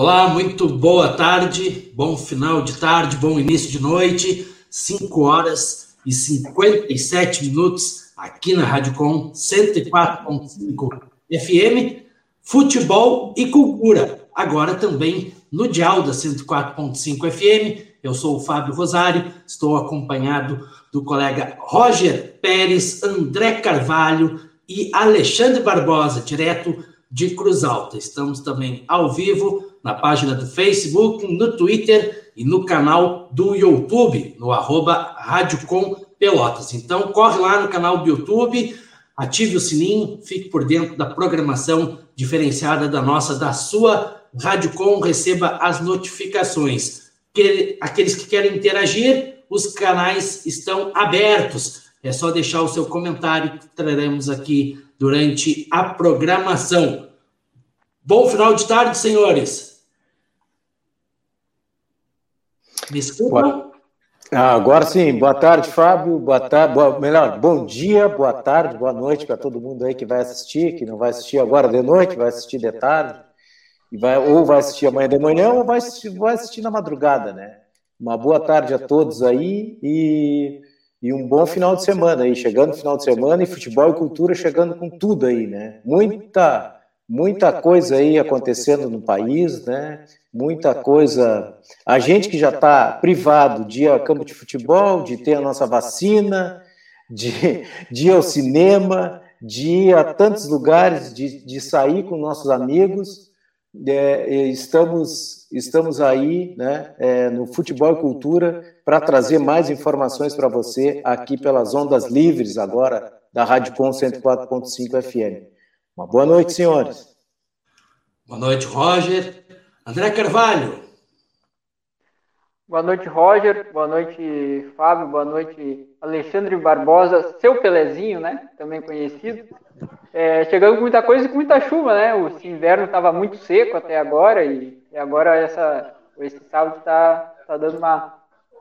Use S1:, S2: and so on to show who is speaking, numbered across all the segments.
S1: Olá, muito boa tarde, bom final de tarde, bom início de noite, 5 horas e 57 minutos aqui na Rádio Com 104.5 FM, futebol e cultura. Agora também no dial da 104.5 FM. Eu sou o Fábio Rosário, estou acompanhado do colega Roger Pérez, André Carvalho e Alexandre Barbosa, direto de Cruz Alta. Estamos também ao vivo na página do Facebook, no Twitter e no canal do YouTube, no arroba Rádio Com Pelotas. Então, corre lá no canal do YouTube, ative o sininho, fique por dentro da programação diferenciada da nossa, da sua Rádio Com, receba as notificações. Aqueles que querem interagir, os canais estão abertos. É só deixar o seu comentário que traremos aqui durante a programação. Bom final de tarde, senhores.
S2: Me escutam? Ah, agora sim, boa tarde, Fábio. Boa tarde, boa, melhor, bom dia, boa tarde, boa noite para todo mundo aí que vai assistir, que não vai assistir agora de noite, vai assistir de tarde, e vai, ou vai assistir amanhã de manhã, ou vai assistir, vai assistir na madrugada, né? Uma boa tarde a todos aí e, e um bom final de semana aí, chegando final de semana e futebol e cultura chegando com tudo aí, né? Muita muita coisa aí acontecendo no país, né? Muita coisa. A gente que já está privado de ir ao campo de futebol, de ter a nossa vacina, de, de ir ao cinema, de ir a tantos lugares, de, de sair com nossos amigos. É, estamos, estamos aí né, é, no Futebol e Cultura para trazer mais informações para você aqui pelas ondas livres agora da Rádio Com 104.5 FM. Uma boa noite, senhores.
S1: Boa noite, Roger. André Carvalho.
S3: Boa noite, Roger. Boa noite, Fábio. Boa noite, Alexandre Barbosa, seu Pelezinho, né? Também conhecido. É, chegando com muita coisa e com muita chuva, né? O inverno estava muito seco até agora e, e agora essa, esse sábado está tá dando uma,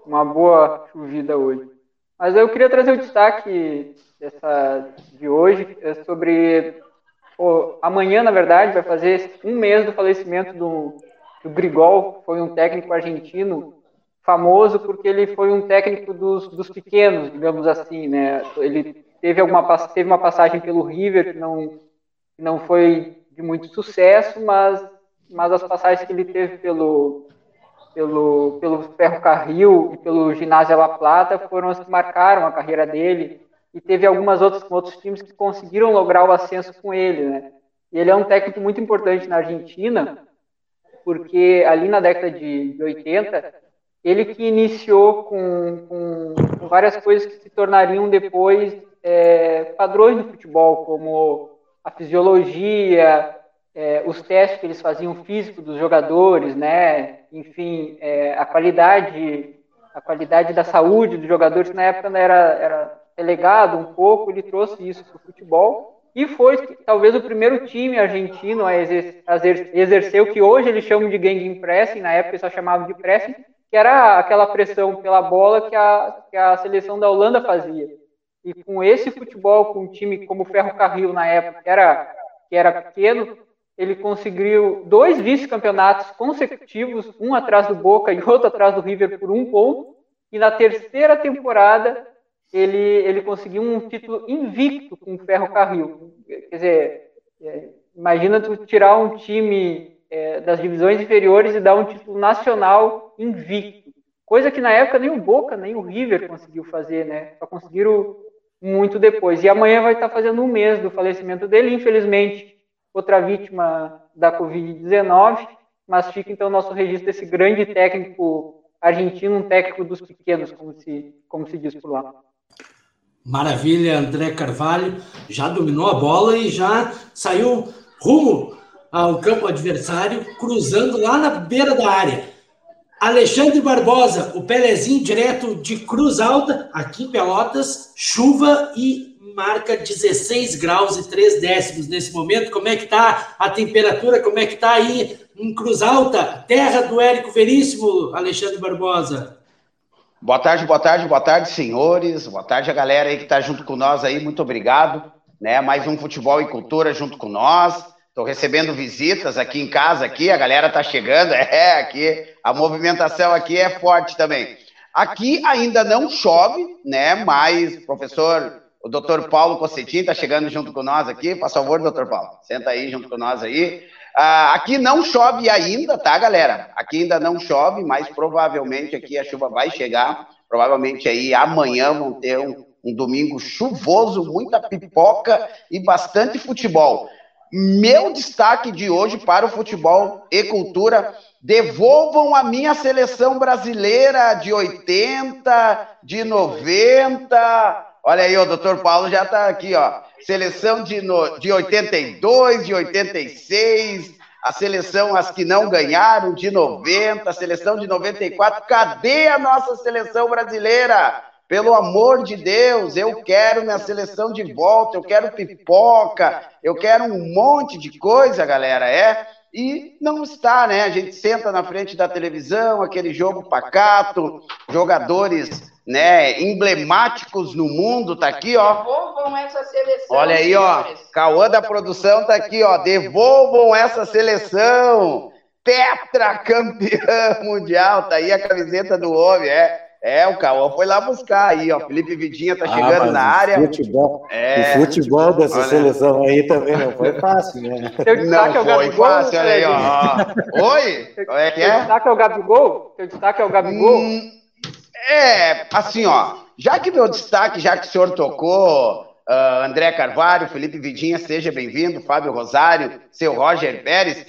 S3: uma boa chovida hoje. Mas eu queria trazer o destaque dessa, de hoje é sobre amanhã, na verdade, vai fazer um mês do falecimento do, do Grigol, foi um técnico argentino famoso porque ele foi um técnico dos, dos pequenos, digamos assim, né? Ele teve alguma teve uma passagem pelo River que não não foi de muito sucesso, mas mas as passagens que ele teve pelo pelo pelo Ferro Carril e pelo Ginásio La Plata foram as que marcaram a carreira dele e teve algumas outras com outros times que conseguiram lograr o ascenso com ele, né? E ele é um técnico muito importante na Argentina, porque ali na década de, 80, ele que iniciou com, com, com, várias coisas que se tornariam depois é, padrões do futebol, como a fisiologia, é, os testes que eles faziam físico dos jogadores, né? Enfim, é, a qualidade, a qualidade da saúde dos jogadores na época era, era relegado um pouco, ele trouxe isso para o futebol e foi talvez o primeiro time argentino a exercer o que hoje eles chamam de gang pressing, na época só chamavam de pressing, que era aquela pressão pela bola que a, que a seleção da Holanda fazia. E com esse futebol, com um time como o Ferro Carril na época, que era, que era pequeno, ele conseguiu dois vice-campeonatos consecutivos, um atrás do Boca e outro atrás do River por um ponto, e na terceira temporada ele, ele conseguiu um título invicto com o Ferro Carril. Quer dizer, é, imagina tu tirar um time é, das divisões inferiores e dar um título nacional invicto. Coisa que na época nem o Boca, nem o River conseguiu fazer, né? Só conseguiram muito depois. E amanhã vai estar fazendo um mês do falecimento dele, infelizmente, outra vítima da Covid-19, mas fica então nosso registro desse grande técnico argentino, um técnico dos pequenos, como se, como se diz por lá.
S1: Maravilha, André Carvalho já dominou a bola e já saiu rumo ao campo adversário, cruzando lá na beira da área. Alexandre Barbosa, o Pelezinho direto de Cruz Alta, aqui em Pelotas, chuva e marca 16 graus e 3 décimos nesse momento. Como é que tá a temperatura? Como é que tá aí em Cruz Alta, terra do Érico Veríssimo, Alexandre Barbosa?
S4: Boa tarde, boa tarde, boa tarde, senhores. Boa tarde a galera aí que está junto com nós aí. Muito obrigado. Né? Mais um futebol e cultura junto com nós. Estou recebendo visitas aqui em casa, aqui, a galera tá chegando, é, aqui, a movimentação aqui é forte também. Aqui ainda não chove, né, mas professor, o doutor Paulo Cossetin está chegando junto com nós aqui, por favor, doutor Paulo, senta aí junto com nós aí. Ah, aqui não chove ainda, tá, galera? Aqui ainda não chove, mas provavelmente aqui a chuva vai chegar, provavelmente aí amanhã vão ter um, um domingo chuvoso, muita pipoca e bastante futebol. Meu destaque de hoje para o futebol e cultura: devolvam a minha seleção brasileira de 80, de 90. Olha aí, o doutor Paulo já está aqui, ó. Seleção de, no, de 82, de 86, a seleção, as que não ganharam, de 90, a seleção de 94. Cadê a nossa seleção brasileira? Pelo amor de Deus, eu quero minha seleção de volta, eu quero pipoca, eu quero um monte de coisa, galera, é? E não está, né? A gente senta na frente da televisão, aquele jogo pacato, jogadores, né, emblemáticos no mundo, tá aqui, ó. Devolvam essa seleção. Olha aí, ó. Cauã da produção tá aqui, ó. Devolvam essa seleção. Tetracampeão mundial, tá aí a camiseta do homem, é. É, o Cauã foi lá buscar aí, ó. Felipe Vidinha tá ah, chegando na área.
S2: Futebol, é... O futebol dessa olha... seleção aí também não foi fácil, né?
S4: Não é foi fácil, olha aí, ó. Oi?
S3: É que é? Destaque é o Gabigol? Teu destaque é o Gabigol? Hum,
S4: é, assim, ó. Já que meu destaque, já que o senhor tocou, uh, André Carvalho, Felipe Vidinha, seja bem-vindo, Fábio Rosário, seu Roger Pérez.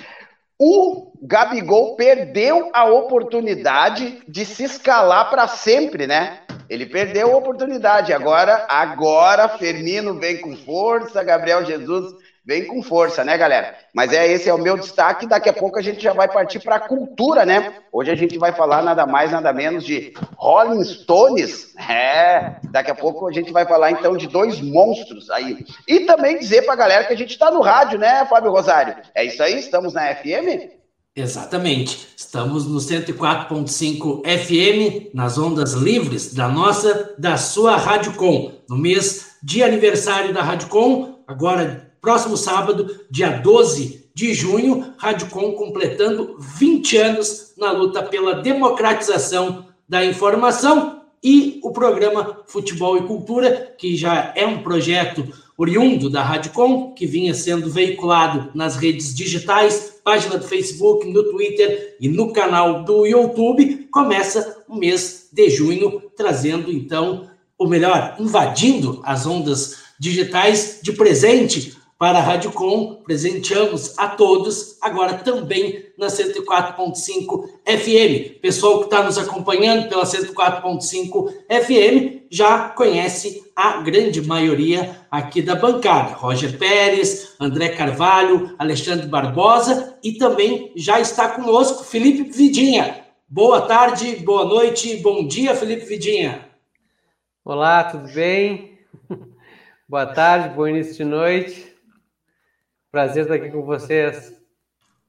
S4: O Gabigol perdeu a oportunidade de se escalar para sempre, né? Ele perdeu a oportunidade. Agora, agora, Firmino vem com força, Gabriel Jesus vem com força, né, galera? Mas é esse é o meu destaque. Daqui a pouco a gente já vai partir para a cultura, né? Hoje a gente vai falar nada mais, nada menos de Rolling Stones. É, daqui a pouco a gente vai falar então de dois monstros aí. E também dizer para a galera que a gente está no rádio, né, Fábio Rosário? É isso aí? Estamos na FM?
S1: Exatamente. Estamos no 104.5 FM, nas ondas livres da nossa, da sua Rádio Com, no mês de aniversário da Rádio Com, agora Próximo sábado, dia 12 de junho, Radicom completando 20 anos na luta pela democratização da informação e o programa Futebol e Cultura, que já é um projeto oriundo da Radicom, que vinha sendo veiculado nas redes digitais, página do Facebook, no Twitter e no canal do YouTube, começa o mês de junho, trazendo então, ou melhor, invadindo as ondas digitais de presente para a Rádio Com, presenteamos a todos, agora também na 104.5 FM. Pessoal que está nos acompanhando pela 104.5 FM já conhece a grande maioria aqui da bancada. Roger Pérez, André Carvalho, Alexandre Barbosa e também já está conosco Felipe Vidinha. Boa tarde, boa noite, bom dia, Felipe Vidinha.
S5: Olá, tudo bem? boa tarde, bom início de noite. Prazer estar aqui com vocês.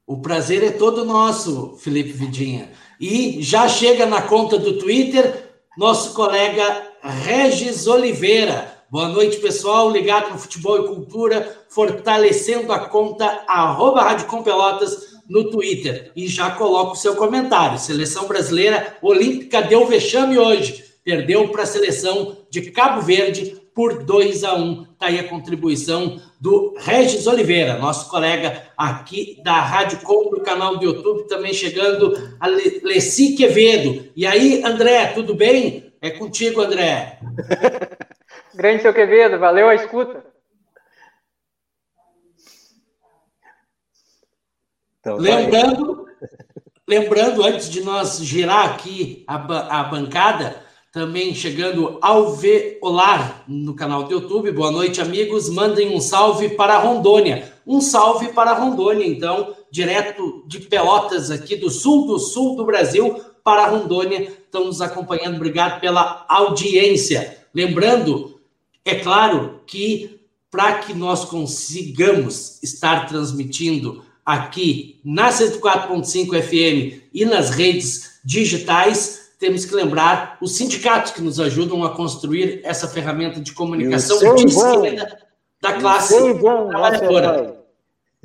S1: O prazer é todo nosso, Felipe Vidinha. E já chega na conta do Twitter nosso colega Regis Oliveira. Boa noite, pessoal, ligado no futebol e cultura, fortalecendo a conta arroba Rádio Com Pelotas no Twitter. E já coloca o seu comentário. Seleção brasileira olímpica deu vexame hoje. Perdeu para a seleção de Cabo Verde por 2 a 1. Está aí a contribuição do Regis Oliveira, nosso colega aqui da Rádio Com, do canal do YouTube, também chegando a Leci Quevedo. E aí, André, tudo bem? É contigo, André.
S3: Grande seu Quevedo, valeu a escuta.
S1: Então, tá lembrando, lembrando, antes de nós girar aqui a, a bancada, também chegando ao Veolar no canal do YouTube. Boa noite, amigos. Mandem um salve para Rondônia. Um salve para Rondônia, então, direto de Pelotas, aqui do sul do sul do Brasil, para Rondônia. Estão nos acompanhando. Obrigado pela audiência. Lembrando, é claro que para que nós consigamos estar transmitindo aqui na 104.5 FM e nas redes digitais, temos que lembrar os sindicatos que nos ajudam a construir essa ferramenta de comunicação de esquerda da classe trabalhadora.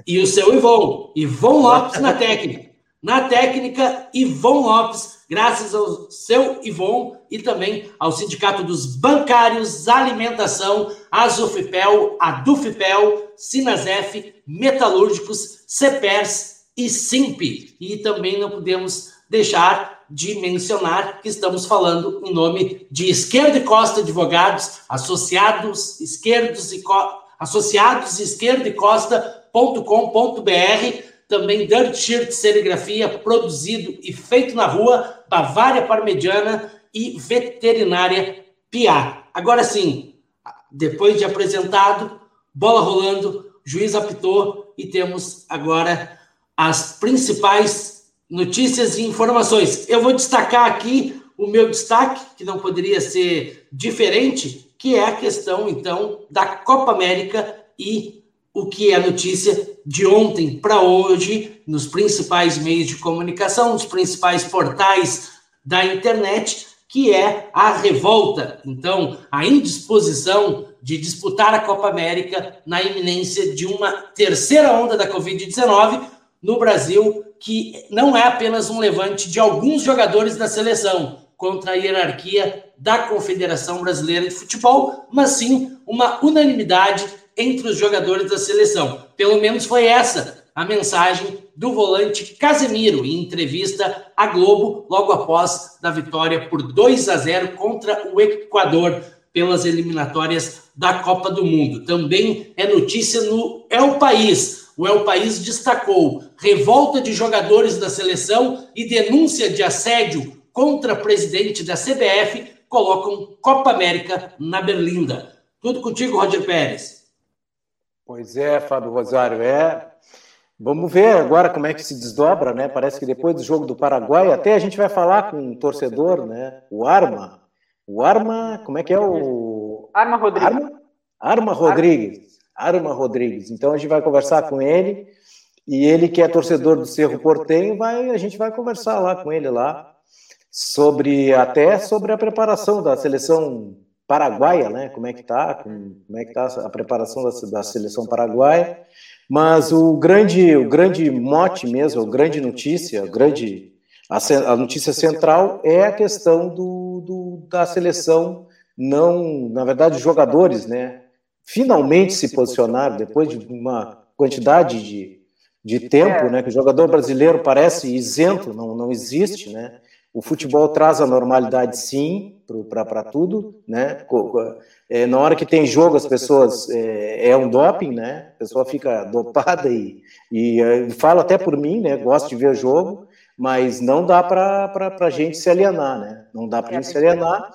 S1: E o seu Ivon, Ivon Lopes na técnica. Na técnica, Ivon Lopes, graças ao seu Ivon e também ao Sindicato dos Bancários, Alimentação, Azufipel, Adufipel, Sinazef, Metalúrgicos, Cepers e Simp. E também não podemos deixar de mencionar que estamos falando em nome de Esquerda e Costa Advogados, associados esquerdos e associados esquerda e costa.com.br também Dirt Shirt Serigrafia, produzido e feito na rua, Bavária Parmegiana e Veterinária Pia. Agora sim, depois de apresentado, bola rolando, juiz apitou e temos agora as principais notícias e informações. Eu vou destacar aqui o meu destaque, que não poderia ser diferente, que é a questão, então, da Copa América e o que é notícia de ontem para hoje, nos principais meios de comunicação, nos principais portais da internet, que é a revolta. Então, a indisposição de disputar a Copa América na iminência de uma terceira onda da Covid-19 no Brasil, que não é apenas um levante de alguns jogadores da seleção contra a hierarquia da Confederação Brasileira de Futebol, mas sim uma unanimidade entre os jogadores da seleção. Pelo menos foi essa a mensagem do volante Casemiro em entrevista à Globo logo após da vitória por 2 a 0 contra o Equador pelas eliminatórias da Copa do Mundo. Também é notícia no El País. O El País destacou revolta de jogadores da seleção e denúncia de assédio contra presidente da CBF colocam Copa América na Berlinda. Tudo contigo, Roger Pérez.
S2: Pois é, Fábio Rosário, é. Vamos ver agora como é que se desdobra, né? Parece que depois do jogo do Paraguai, até a gente vai falar com um torcedor, né? O Arma. O Arma, como é que é o.
S3: Arma Rodrigues.
S2: Arma, Arma Rodrigues. Arma Rodrigues. Então a gente vai conversar com ele. E ele que é torcedor do Cerro Portenho, vai, a gente vai conversar lá com ele lá sobre até sobre a preparação da seleção paraguaia, né? Como é que tá? Como é que tá a preparação da, da seleção paraguaia? Mas o grande, o grande mote mesmo, a grande notícia, a grande a, a notícia central é a questão do, do, da seleção não, na verdade, jogadores, né? Finalmente se posicionaram depois de uma quantidade de, de tempo, né? Que o jogador brasileiro parece isento, não, não existe, né? O futebol traz a normalidade, sim, para tudo, né? É, na hora que tem jogo, as pessoas é, é, um doping, né? A pessoa fica dopada e, e é, fala até por mim, né? Gosto de ver jogo, mas não dá para a gente se alienar, né? Não dá para a gente se alienar.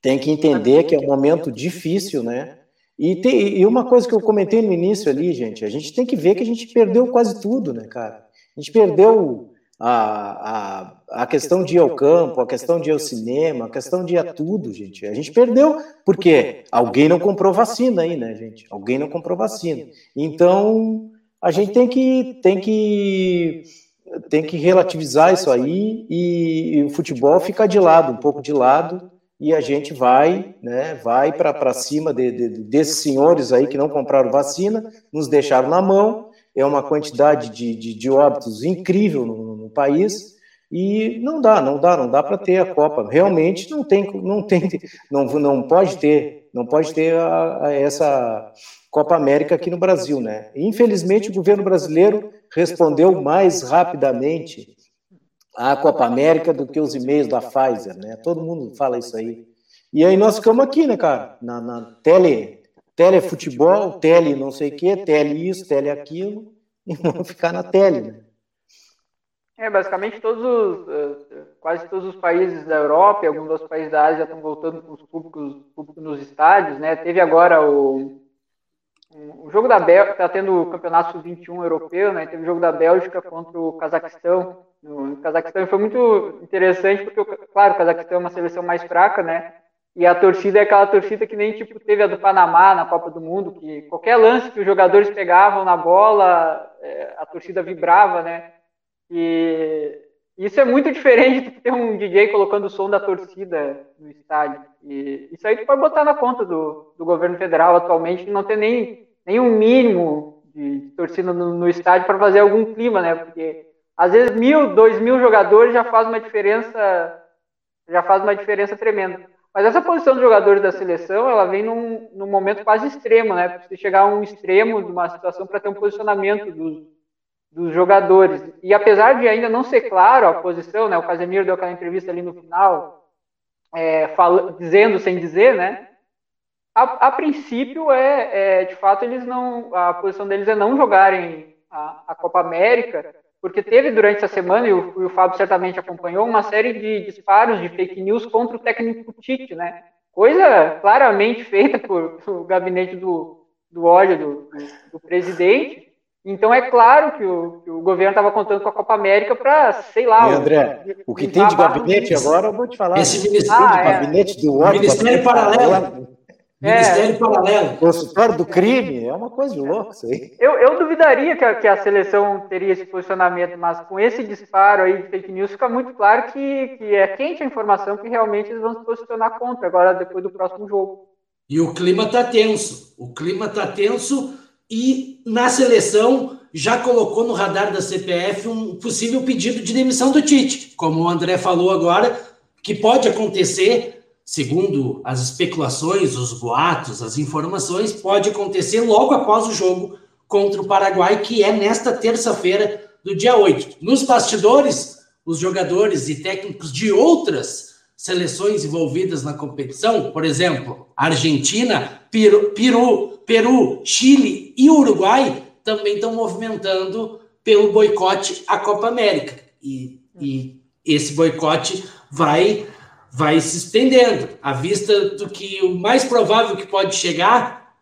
S2: Tem que entender que é um momento difícil, né? E, tem, e uma coisa que eu comentei no início ali, gente, a gente tem que ver que a gente perdeu quase tudo, né, cara? A gente perdeu a, a, a questão de ir ao campo, a questão de ir ao cinema, a questão de ir a tudo, gente. A gente perdeu porque alguém não comprou vacina aí, né, gente? Alguém não comprou vacina. Então, a gente tem que, tem que, tem que relativizar isso aí e, e o futebol fica de lado, um pouco de lado, e a gente vai, né, vai para cima de, de, desses senhores aí que não compraram vacina, nos deixaram na mão, é uma quantidade de, de, de óbitos incrível no, país e não dá, não dá, não dá para ter a Copa. Realmente não tem, não tem, não, não pode ter, não pode ter a, a essa Copa América aqui no Brasil, né? Infelizmente o governo brasileiro respondeu mais rapidamente à Copa América do que os e-mails da Pfizer, né? Todo mundo fala isso aí. E aí nós ficamos aqui, né, cara? Na, na tele, telefutebol, tele não sei o quê, tele isso, tele aquilo, e vamos ficar na tele, né?
S3: É, basicamente todos os, eh, quase todos os países da Europa e alguns dos países da Ásia já estão voltando com os públicos, públicos nos estádios, né? Teve agora o, o jogo da Bélgica, está tendo o campeonato sub-21 europeu, né? Teve o jogo da Bélgica contra o Cazaquistão. No Cazaquistão foi muito interessante porque, claro, o Cazaquistão é uma seleção mais fraca, né? E a torcida é aquela torcida que nem tipo teve a do Panamá na Copa do Mundo, que qualquer lance que os jogadores pegavam na bola, eh, a torcida vibrava, né? E isso é muito diferente de ter um DJ colocando o som da torcida no estádio. E isso aí tu pode botar na conta do, do governo federal atualmente, não tem nem, nem um mínimo de, de torcida no, no estádio para fazer algum clima, né? Porque às vezes mil, dois mil jogadores já faz uma diferença, já faz uma diferença tremenda. Mas essa posição dos jogadores da seleção, ela vem num, num momento quase extremo, né? Você chegar a um extremo de uma situação para ter um posicionamento dos, dos jogadores. E apesar de ainda não ser claro a posição, né? O Casemiro deu aquela entrevista ali no final, é, fala, dizendo sem dizer, né? A, a princípio é, é, de fato eles não, a posição deles é não jogarem a, a Copa América porque teve durante essa semana, e o, e o Fábio certamente acompanhou, uma série de disparos de fake news contra o técnico Tite, né? Coisa claramente feita por, o gabinete do, do ódio do, do, do presidente. Então é claro que o, que o governo estava contando com a Copa América para, sei lá.
S2: E André, o, o que tem de gabinete agora, eu vou te falar.
S1: Esse ministério ah,
S2: de é. gabinete do ódio.
S1: Ministério paralelo. Ministério é, Paralelo.
S2: Consultório do crime, é uma coisa de louco isso aí.
S3: Eu, eu duvidaria que a, que a, seleção teria esse posicionamento, mas com esse disparo aí de fake news fica muito claro que, que é quente a informação que realmente eles vão se posicionar contra agora depois do próximo jogo.
S1: E o clima está tenso. O clima está tenso e na seleção já colocou no radar da CPF um possível pedido de demissão do Tite, como o André falou agora, que pode acontecer segundo as especulações, os boatos, as informações, pode acontecer logo após o jogo contra o Paraguai, que é nesta terça-feira do dia 8. Nos bastidores, os jogadores e técnicos de outras seleções envolvidas na competição, por exemplo, Argentina, Peru, Peru, Peru Chile e Uruguai, também estão movimentando pelo boicote à Copa América. E, e esse boicote vai vai se estendendo, à vista do que o mais provável que pode chegar,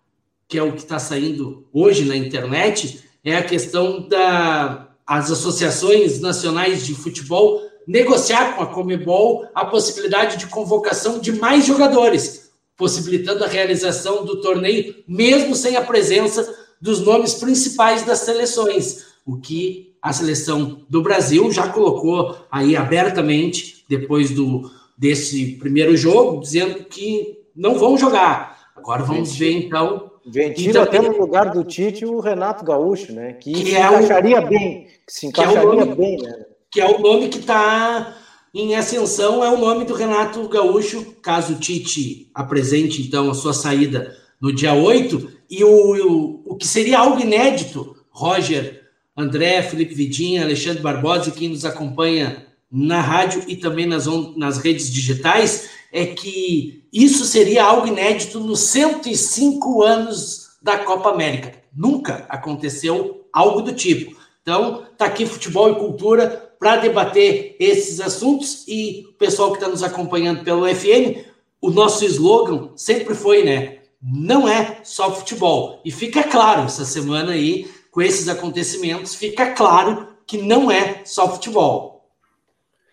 S1: que é o que está saindo hoje na internet, é a questão das associações nacionais de futebol negociar com a Comebol a possibilidade de convocação de mais jogadores, possibilitando a realização do torneio, mesmo sem a presença dos nomes principais das seleções, o que a seleção do Brasil já colocou aí abertamente depois do, desse primeiro jogo, dizendo que não vão jogar. Agora vamos ver, então.
S2: Ventila até no lugar do Tite o Renato Gaúcho, né? Que, que se é encaixaria o, bem. Que se encaixaria que é nome, bem, né?
S1: Que é o nome que está em ascensão, é o nome do Renato Gaúcho, caso o Tite apresente, então, a sua saída no dia 8. E o, o, o que seria algo inédito, Roger, André, Felipe Vidinha, Alexandre Barbosa e quem nos acompanha na rádio e também nas, nas redes digitais, é que isso seria algo inédito nos 105 anos da Copa América. Nunca aconteceu algo do tipo. Então, tá aqui futebol e cultura para debater esses assuntos e o pessoal que está nos acompanhando pelo FM, o nosso slogan sempre foi, né? Não é só futebol. E fica claro essa semana aí, com esses acontecimentos, fica claro que não é só futebol.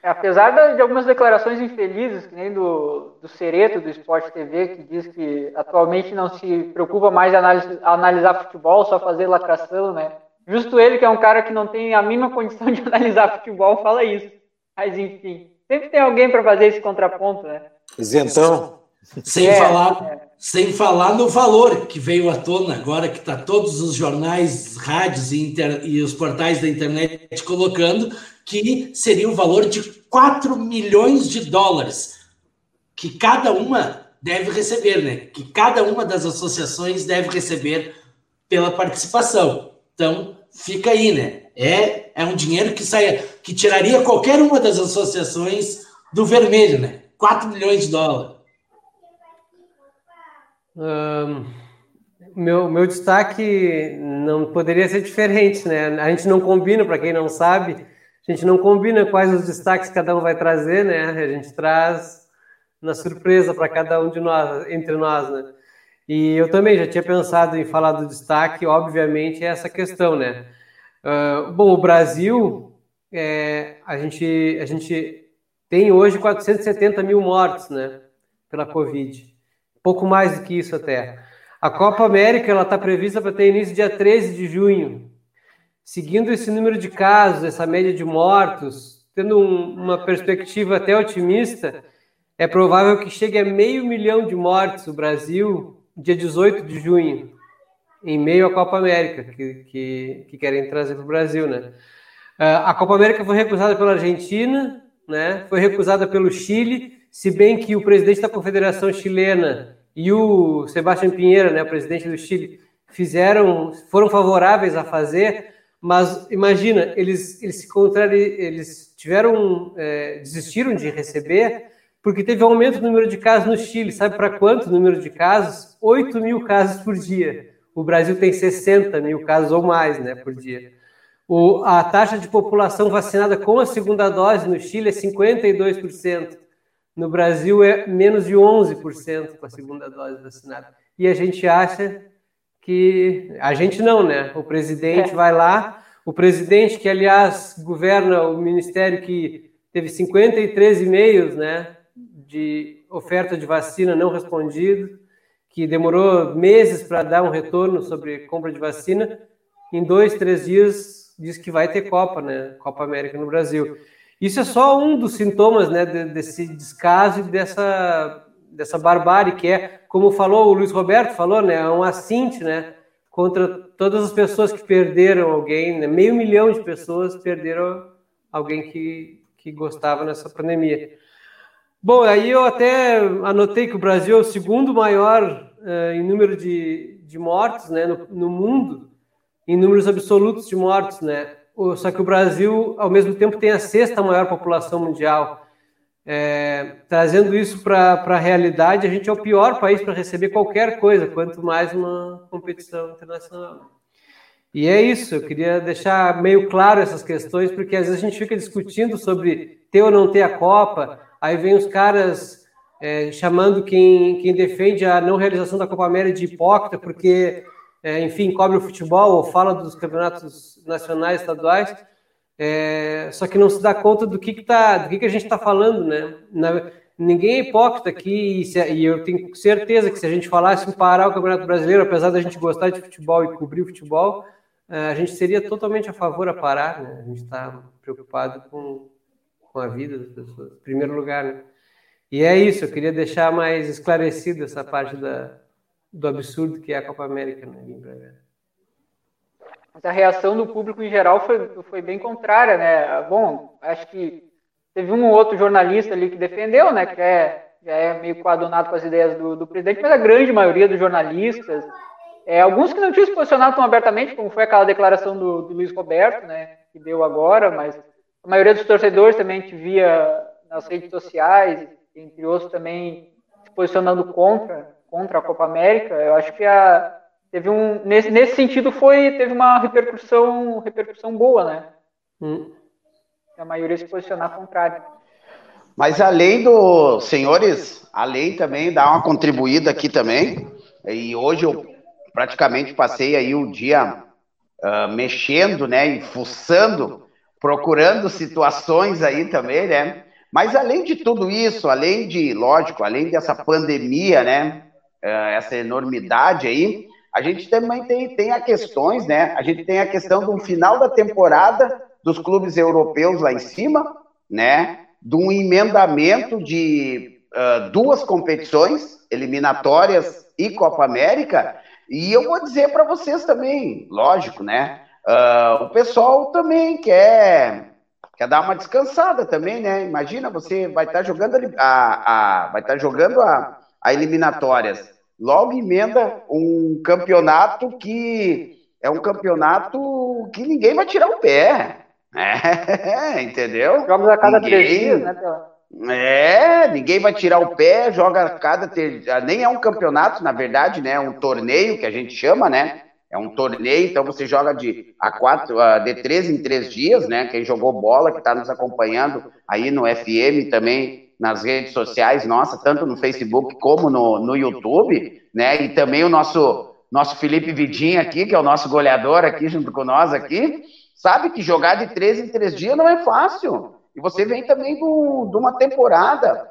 S3: É, apesar de algumas declarações infelizes, que nem do, do Cereto, do Esporte TV, que diz que atualmente não se preocupa mais em analisar, analisar futebol, só fazer lacração, né? Justo ele, que é um cara que não tem a mínima condição de analisar futebol, fala isso. Mas, enfim, sempre tem alguém para fazer esse contraponto, né?
S2: Isentão.
S1: Sem, é, falar, é. Sem falar no valor que veio à tona agora, que está todos os jornais, rádios e, inter, e os portais da internet colocando, que seria o valor de 4 milhões de dólares que cada uma deve receber, né? Que cada uma das associações deve receber pela participação. Então, fica aí, né? É, é um dinheiro que saia, que tiraria qualquer uma das associações do vermelho, né? 4 milhões de dólares.
S5: Meu, meu destaque não poderia ser diferente, né? A gente não combina, para quem não sabe, a gente não combina quais os destaques cada um vai trazer, né? A gente traz na surpresa para cada um de nós, entre nós, né? E eu também já tinha pensado em falar do destaque, obviamente, é essa questão, né? Uh, bom, o Brasil, é, a, gente, a gente tem hoje 470 mil mortos, né? Pela Covid. Pouco mais do que isso até. A Copa América, ela está prevista para ter início dia 13 de junho seguindo esse número de casos, essa média de mortos, tendo um, uma perspectiva até otimista, é provável que chegue a meio milhão de mortes no Brasil dia 18 de junho. em meio à Copa América, que, que, que querem trazer para o Brasil, né? Uh, a Copa América foi recusada pela Argentina, né? Foi recusada pelo Chile, se bem que o presidente da Confederação Chilena e o Sebastião Pinheira, né, presidente do Chile, fizeram, foram favoráveis a fazer, mas imagina, eles eles se contrari, eles tiveram é, desistiram de receber porque teve um aumento do número de casos no Chile. Sabe para quanto número de casos? 8 mil casos por dia. O Brasil tem 60 mil casos ou mais, né, por dia. O, a taxa de população vacinada com a segunda dose no Chile é 52%. No Brasil é menos de 11% com a segunda dose vacinada. E a gente acha que. A gente não, né? O presidente é. vai lá, o presidente, que aliás governa o ministério que teve 53 e-mails né, de oferta de vacina não respondido, que demorou meses para dar um retorno sobre compra de vacina, em dois, três dias diz que vai ter Copa, né? Copa América no Brasil. Isso é só um dos sintomas né, desse descaso e dessa, dessa barbárie que é, como falou o Luiz Roberto, falou, né, é um assinte né, contra todas as pessoas que perderam alguém, né, meio milhão de pessoas perderam alguém que, que gostava nessa pandemia. Bom, aí eu até anotei que o Brasil é o segundo maior uh, em número de, de mortes né, no, no mundo, em números absolutos de mortes, né? Só que o Brasil, ao mesmo tempo, tem a sexta maior população mundial. É, trazendo isso para a realidade, a gente é o pior país para receber qualquer coisa, quanto mais uma competição internacional. E é isso, eu queria deixar meio claro essas questões, porque às vezes a gente fica discutindo sobre ter ou não ter a Copa, aí vem os caras é, chamando quem, quem defende a não realização da Copa América de hipócrita, porque é, enfim, cobre o futebol ou fala dos campeonatos nacionais, estaduais, é, só que não se dá conta do que, que, tá, do que, que a gente está falando, né? Na, ninguém é hipócrita aqui, e, se, e, eu tenho certeza que se a gente falasse em parar o Campeonato Brasileiro, apesar da gente gostar de futebol e cobrir o futebol, é, a gente seria totalmente a favor a parar, né? A gente está preocupado com, com a vida das pessoas, em primeiro lugar, né? E é isso, eu queria deixar mais esclarecido essa parte da, do absurdo que é a Copa América, né?
S3: Mas a reação do público em geral foi, foi bem contrária, né? Bom, acho que teve um ou outro jornalista ali que defendeu, né? Que é, já é meio coadunado com as ideias do, do presidente, mas a grande maioria dos jornalistas, é, alguns que não tinham se posicionado tão abertamente, como foi aquela declaração do, do Luiz Roberto, né? Que deu agora, mas a maioria dos torcedores também te via nas redes sociais, entre outros também se posicionando contra contra a Copa América, eu acho que a, teve um nesse, nesse sentido foi teve uma repercussão repercussão boa, né? Hum. A maioria se posicionar contrário.
S4: Mas além dos senhores, a lei também dá uma contribuída aqui também. E hoje eu praticamente passei aí o dia uh, mexendo, né, e fuçando, procurando situações aí também, né? Mas além de tudo isso, além de, lógico, além dessa pandemia, né, essa enormidade aí, a gente também tem, tem a questões, né? A gente tem a questão do final da temporada dos clubes europeus lá em cima, né? De um emendamento de uh, duas competições, eliminatórias e Copa América. E eu vou dizer para vocês também, lógico, né? Uh, o pessoal também quer quer dar uma descansada também, né? Imagina você vai estar tá jogando a, a vai estar tá jogando a, a eliminatórias logo emenda um campeonato que é um campeonato que ninguém vai tirar o pé. É, entendeu?
S3: Jogos a cada ninguém, três dias, né?
S4: É, ninguém vai tirar o pé, joga a cada. Ter... Nem é um campeonato, na verdade, né? É um torneio que a gente chama, né? É um torneio, então você joga de a quatro, de três em três dias, né? Quem jogou bola, que está nos acompanhando aí no FM também nas redes sociais, nossa, tanto no Facebook como no, no YouTube, né? E também o nosso nosso Felipe Vidinho aqui, que é o nosso goleador aqui junto com nós aqui, sabe que jogar de três em três dias não é fácil. E você vem também de uma temporada.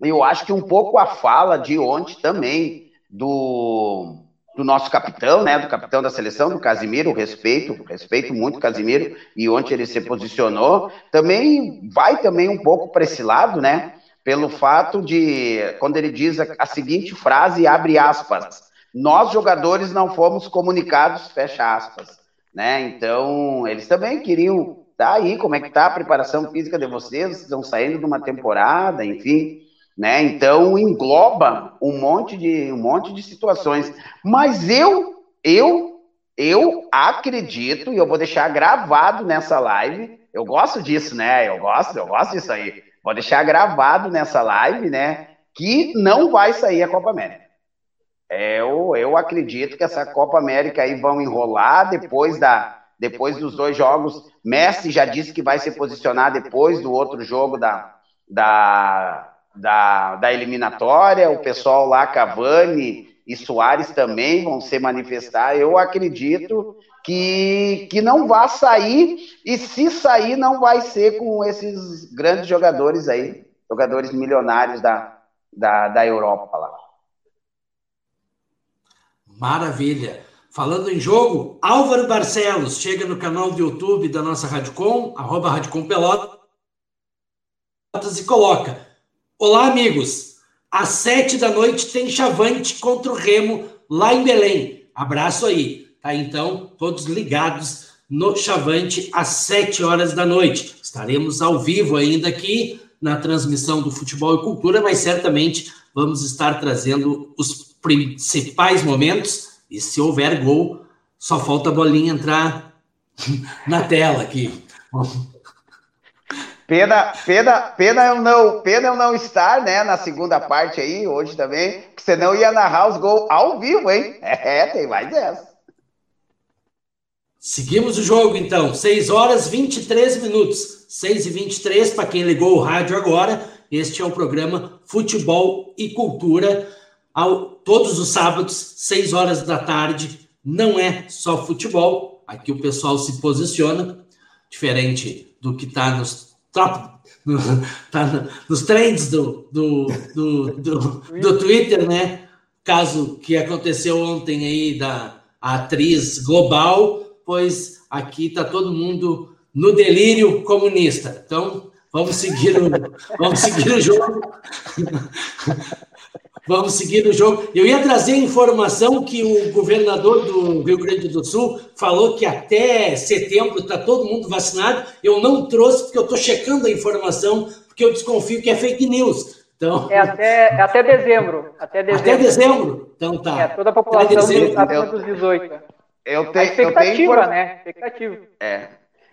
S4: Eu acho que um pouco a fala de ontem também do do nosso capitão, né, do capitão da seleção, do Casimiro, respeito, respeito muito o Casimiro, e ontem ele se posicionou, também vai também um pouco para esse lado, né, pelo fato de, quando ele diz a, a seguinte frase, abre aspas, nós jogadores não fomos comunicados, fecha aspas, né? Então, eles também queriam tá aí, como é que tá a preparação física de vocês, estão saindo de uma temporada, enfim, né? Então engloba um monte de um monte de situações. Mas eu eu eu acredito e eu vou deixar gravado nessa live. Eu gosto disso, né? Eu gosto, eu gosto disso aí. Vou deixar gravado nessa live, né? Que não vai sair a Copa América. Eu, eu acredito que essa Copa América aí vão enrolar depois da depois dos dois jogos. Messi já disse que vai se posicionar depois do outro jogo da, da, da, da eliminatória. O pessoal lá, Cavani e Soares também vão se manifestar. Eu acredito que, que não vai sair, e se sair, não vai ser com esses grandes jogadores aí, jogadores milionários da, da, da Europa lá.
S1: Maravilha. Falando em jogo, Álvaro Barcelos chega no canal do YouTube da nossa Radicom, arroba Radicom Pelotas, e coloca: Olá, amigos. Às sete da noite tem Chavante contra o Remo lá em Belém. Abraço aí. Tá então, todos ligados no Chavante às sete horas da noite. Estaremos ao vivo ainda aqui na transmissão do Futebol e Cultura, mas certamente vamos estar trazendo os principais momentos e se houver gol, só falta a bolinha entrar na tela aqui.
S4: Pena, pena, pena eu não, pena eu não estar, né, na segunda parte aí, hoje também, porque senão ia narrar os gols ao vivo, hein? É, tem mais essa.
S1: Seguimos o jogo, então. 6 horas 23 minutos. 6 e 23 para quem ligou o rádio agora. Este é o programa Futebol e Cultura ao, todos os sábados, 6 horas da tarde. Não é só futebol, aqui o pessoal se posiciona, diferente do que está nos top, tá nos trends do, do, do, do, do Twitter, né? Caso que aconteceu ontem aí da atriz global, pois aqui está todo mundo no delírio comunista. Então, vamos seguir o, vamos seguir o jogo. Vamos seguir no jogo. Eu ia trazer a informação que o governador do Rio Grande do Sul falou que até setembro está todo mundo vacinado. Eu não trouxe porque eu estou checando a informação, porque eu desconfio que é fake news. Então,
S3: é até, é até dezembro. Até dezembro.
S1: Até dezembro? Então tá.
S3: É, toda a população acima dos 18.
S4: Eu tenho, a expectativa, eu tenho, né? Expectativa. É.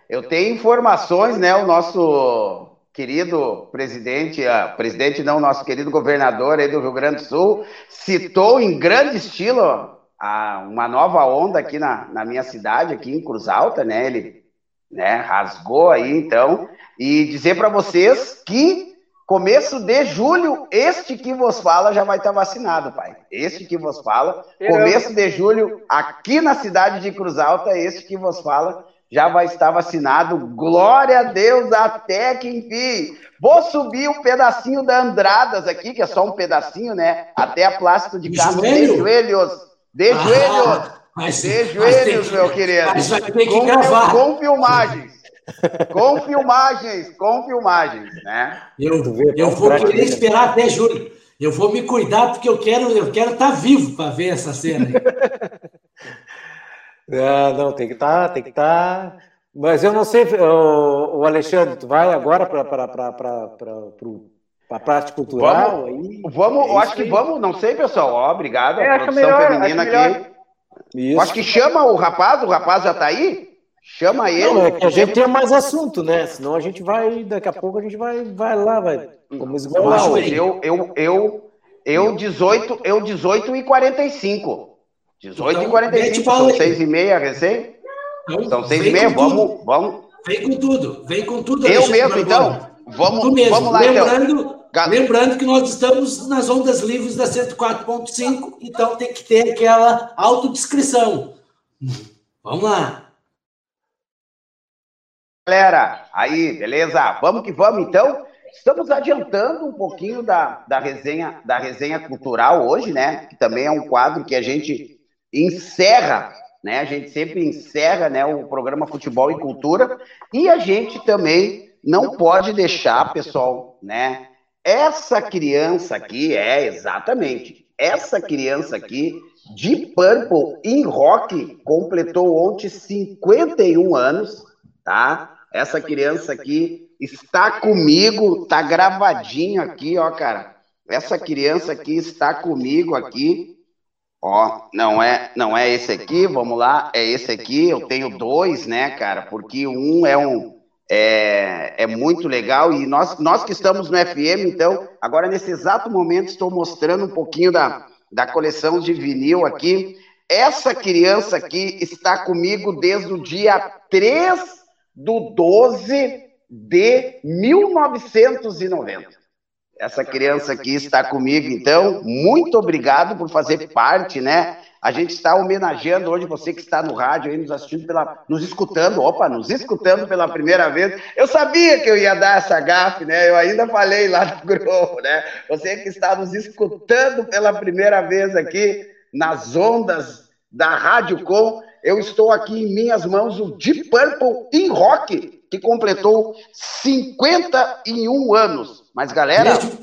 S4: Eu tenho informações, né? O nosso querido presidente, a, presidente não, nosso querido governador aí do Rio Grande do Sul, citou em grande estilo a, uma nova onda aqui na, na minha cidade, aqui em Cruz Alta, né? Ele né, rasgou aí, então, e dizer para vocês que começo de julho, este que vos fala já vai estar vacinado, pai. Este que vos fala, começo de julho, aqui na cidade de Cruz Alta, este que vos fala já vai estar vacinado. Glória a Deus, até que enfim. Vou subir um pedacinho da Andradas aqui, que é só um pedacinho, né? Até a plástico de carro de joelhos. De ah, joelhos. Mas, de joelhos, meu querido. Mas vai ter que com, gravar. Com filmagens. Com filmagens, com filmagens, né?
S1: Eu, eu vou querer esperar até julho. Eu vou me cuidar porque eu quero eu quero estar tá vivo para ver essa cena.
S2: Não, não, tem que estar, tá, tem que estar. Tá... Mas eu não sei, o, o Alexandre, tu vai agora para a parte cultural?
S4: Vamos, aí, vamos é eu acho que vamos, não sei, pessoal. Ó, obrigado, é, a produção melhor, feminina aqui. Isso. Acho que chama o rapaz, o rapaz já está aí? Chama ele. Não,
S2: é que a gente tem mais assunto, né? Senão a gente vai, daqui a pouco a gente vai, vai lá, vai.
S4: Como eu, eu, eu, eu, 18, eu 18 e 45. 18 então, e 45, são 6 e meia recém? Então, são 6 e meia, vamos, vamos.
S1: Vem com tudo, vem com tudo.
S4: Eu mesmo, então? Vamos, mesmo. vamos lá,
S1: então. lembrando, então. Lembrando que nós estamos nas ondas livres da 104.5, então tem que ter aquela autodescrição. Vamos lá.
S4: Galera, aí, beleza? Vamos que vamos, então. Estamos adiantando um pouquinho da, da, resenha, da resenha cultural hoje, né? Que também é um quadro que a gente encerra, né? A gente sempre encerra, né, o programa Futebol e Cultura e a gente também não pode deixar, pessoal, né? Essa criança aqui é exatamente essa criança aqui de Purple em rock completou ontem 51 anos, tá? Essa criança aqui está comigo, tá gravadinho aqui, ó, cara. Essa criança aqui está comigo aqui. Ó, não é, não é esse aqui, vamos lá, é esse aqui. Eu tenho dois, né, cara? Porque um é um é, é muito legal e nós, nós que estamos no FM, então, agora nesse exato momento estou mostrando um pouquinho da, da coleção de vinil aqui. Essa criança aqui está comigo desde o dia 3 do 12 de 1990. Essa criança aqui está comigo, então, muito obrigado por fazer parte, né? A gente está homenageando hoje você que está no rádio aí, nos assistindo, pela, nos escutando, opa, nos escutando pela primeira vez. Eu sabia que eu ia dar essa gafe, né? Eu ainda falei lá no grupo, né? Você que está nos escutando pela primeira vez aqui nas ondas da Rádio Com, eu estou aqui em minhas mãos o Deep Purple in Rock, que completou 51 anos. Mas, galera.
S1: Desde,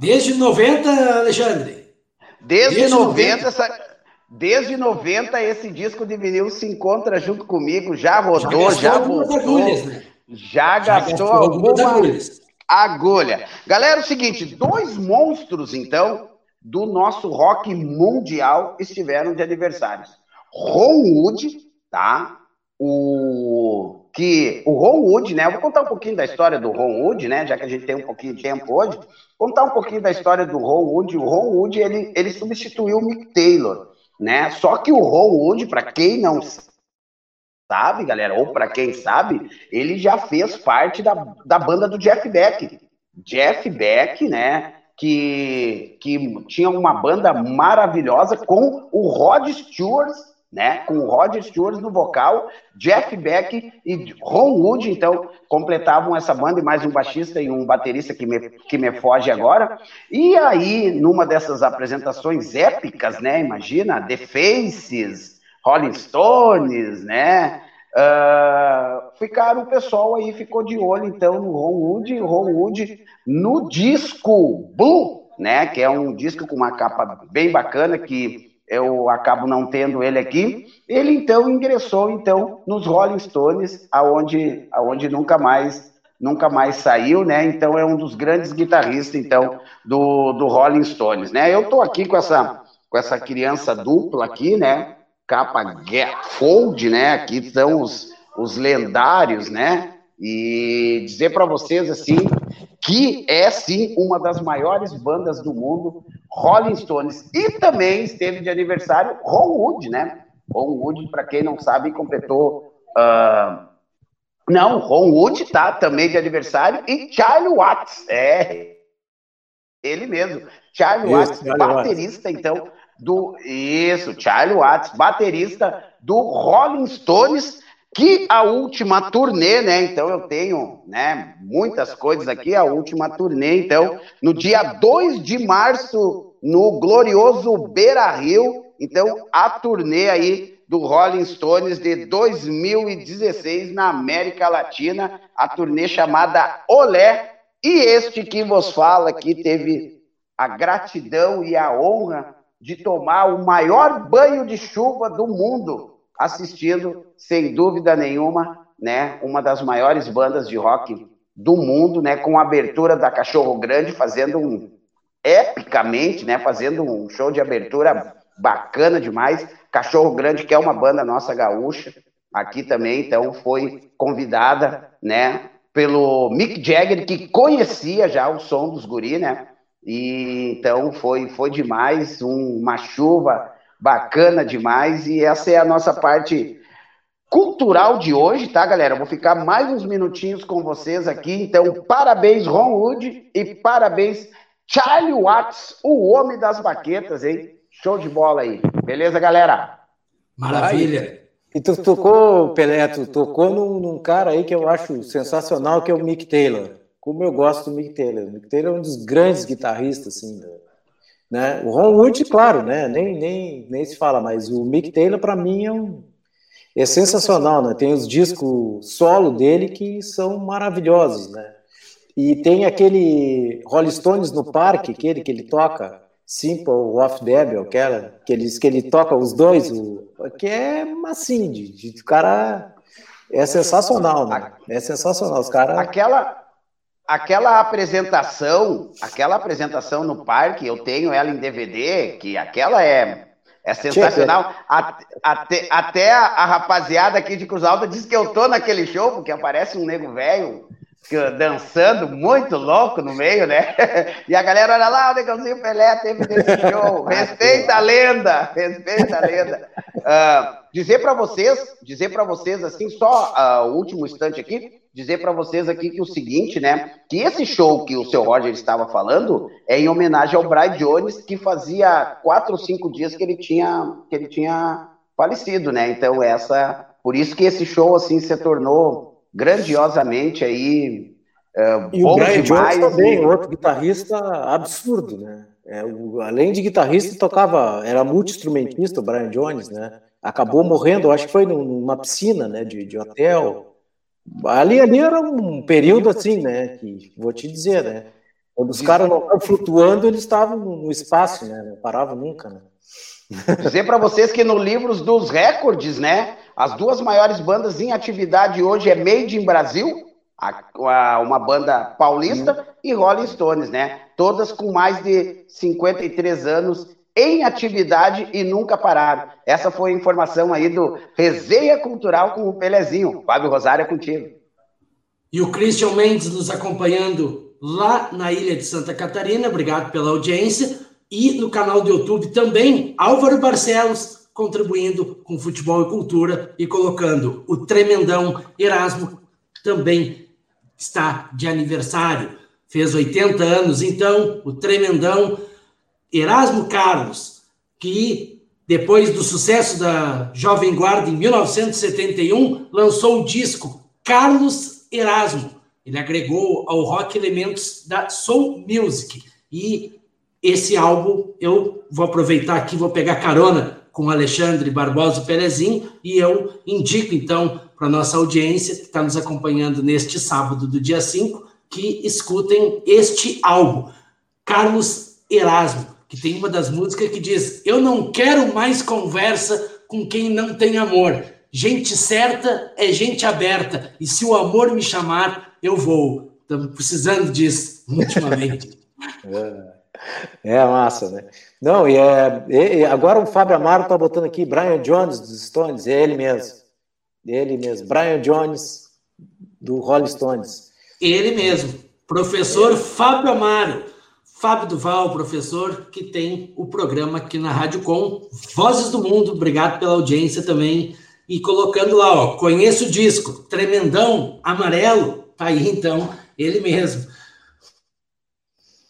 S1: desde 90, Alexandre.
S4: Desde, desde 90, 90. Essa, desde 90, esse disco de vinil se encontra junto comigo, já rodou, já, já voltou. Agulhas, né? Já, já gastou, gastou algumas agulhas. agulha. Galera, é o seguinte: dois monstros, então, do nosso rock mundial estiveram de aniversários. Ron Wood, tá? O que o Ron Wood, né? Eu vou contar um pouquinho da história do Ron Wood, né? Já que a gente tem um pouquinho de tempo hoje, contar um pouquinho da história do Ron Wood. O Ron Wood ele, ele substituiu o Mick Taylor, né? Só que o Ron Wood, para quem não sabe, galera, ou para quem sabe, ele já fez parte da, da banda do Jeff Beck. Jeff Beck, né? Que, que tinha uma banda maravilhosa com o Rod Stewart né? Com o Roger Stewart no vocal, Jeff Beck e Ron Wood, então, completavam essa banda, e mais um baixista e um baterista que me, que me foge agora. E aí, numa dessas apresentações épicas, né? Imagina, The Faces, Rolling Stones, né? Uh, ficaram, o pessoal aí ficou de olho, então, no Ron Wood, Ron Wood no disco Blue, né? Que é um disco com uma capa bem bacana que eu acabo não tendo ele aqui. Ele então ingressou então nos Rolling Stones, aonde, aonde nunca mais nunca mais saiu, né? Então é um dos grandes guitarristas então do, do Rolling Stones, né? Eu tô aqui com essa com essa criança dupla aqui, né? Capa Fold, né? Aqui estão os, os lendários, né? E dizer para vocês assim que é sim uma das maiores bandas do mundo, Rolling Stones. E também esteve de aniversário Ron Wood, né? Ron Wood, para quem não sabe, completou. Uh... Não, Ron Wood tá também de aniversário e Charlie Watts, é ele mesmo, Charlie isso, Watts, Charlie baterista Watts. então do isso, Charlie Watts, baterista do Rolling Stones que a última turnê, né? Então eu tenho, né, muitas coisas aqui, a última turnê, então, no dia 2 de março, no glorioso Beira Rio, então a turnê aí do Rolling Stones de 2016 na América Latina, a turnê chamada Olé, e este que vos fala aqui teve a gratidão e a honra de tomar o maior banho de chuva do mundo assistindo, sem dúvida nenhuma, né, uma das maiores bandas de rock do mundo, né, com a abertura da Cachorro Grande, fazendo um epicamente, né, fazendo um show de abertura bacana demais. Cachorro Grande, que é uma banda nossa gaúcha, aqui também, então foi convidada, né, pelo Mick Jagger, que conhecia já o som dos guri, né? E então foi foi demais, um, uma chuva bacana demais. E essa é a nossa parte cultural de hoje, tá, galera? vou ficar mais uns minutinhos com vocês aqui. Então, parabéns, Ron Wood, e parabéns, Charlie Watts, o homem das baquetas, hein? Show de bola aí. Beleza, galera?
S1: Maravilha.
S2: E tu tocou, Pelé, tu tocou num, num, cara aí que eu acho sensacional, que é o Mick Taylor. Como eu gosto do Mick Taylor. O Mick Taylor é um dos grandes guitarristas, assim, né? O Ron Wood, claro, né? nem, nem, nem se fala, mas o Mick Taylor, para mim, é, um, é sensacional. Né? Tem os discos solo dele que são maravilhosos. Né? E tem aquele Rolling Stones no Parque, aquele que ele toca, Simple of Devil, aquela, que ele, que ele toca os dois, o, que é assim, de, de, o cara é sensacional, né? É sensacional. Os caras.
S4: Aquela, aquela apresentação, aquela apresentação no parque, eu tenho ela em DVD, que aquela é é sensacional. Até, até a, a, rapaziada aqui de Cruz Alta diz que eu tô naquele show, porque aparece um nego velho dançando muito louco no meio, né? E a galera, olha lá, o Negãozinho Pelé teve nesse show. Respeita a lenda, respeita a lenda. Uh, dizer para vocês, dizer para vocês assim, só uh, o último instante aqui, dizer para vocês aqui que o seguinte, né? Que esse show que o seu Roger estava falando é em homenagem ao Brian Jones, que fazia quatro ou cinco dias que ele tinha, que ele tinha falecido, né? Então essa, por isso que esse show assim se tornou grandiosamente aí
S2: é, e o Brian demais, Jones também, e... outro guitarrista absurdo, né? É, o, além de guitarrista, tocava, era multi-instrumentista, o Brian Jones, né? Acabou morrendo, acho que foi numa piscina, né, de, de hotel. Ali, ali era um período assim, né, que vou te dizer, né? Quando os caras não estavam flutuando, eles estavam no espaço, né? Não paravam nunca, né?
S4: Dizer para vocês que no livros dos recordes, né? As duas maiores bandas em atividade hoje é Made in Brasil, a, a, uma banda paulista, uhum. e Rolling Stones, né? Todas com mais de 53 anos em atividade e nunca pararam. Essa foi a informação aí do Resenha Cultural com o Pelezinho. Fábio Rosário é contigo.
S1: E o Christian Mendes nos acompanhando lá na ilha de Santa Catarina. Obrigado pela audiência. E no canal do YouTube também, Álvaro Barcelos contribuindo com futebol e cultura e colocando o tremendão Erasmo também está de aniversário. Fez 80 anos, então, o tremendão Erasmo Carlos, que depois do sucesso da Jovem Guarda em 1971, lançou o disco Carlos Erasmo. Ele agregou ao rock elementos da soul music. E esse álbum eu vou aproveitar aqui, vou pegar carona com Alexandre Barbosa Perezinho e eu indico então para nossa audiência que está nos acompanhando neste sábado do dia 5 que escutem este álbum, Carlos Erasmo, que tem uma das músicas que diz: Eu não quero mais conversa com quem não tem amor. Gente certa é gente aberta, e se o amor me chamar, eu vou. Estamos precisando disso ultimamente.
S2: É, é massa, né? Não, e, é, e agora o Fábio Amaro está botando aqui Brian Jones dos Stones, é ele mesmo. Ele mesmo, Brian Jones do Rolling Stones.
S1: Ele mesmo, professor Fábio Amaro. Fábio Duval, professor, que tem o programa aqui na Rádio Com, Vozes do Mundo. Obrigado pela audiência também. E colocando lá, ó, conheço o disco, tremendão, amarelo. Tá aí então, ele mesmo.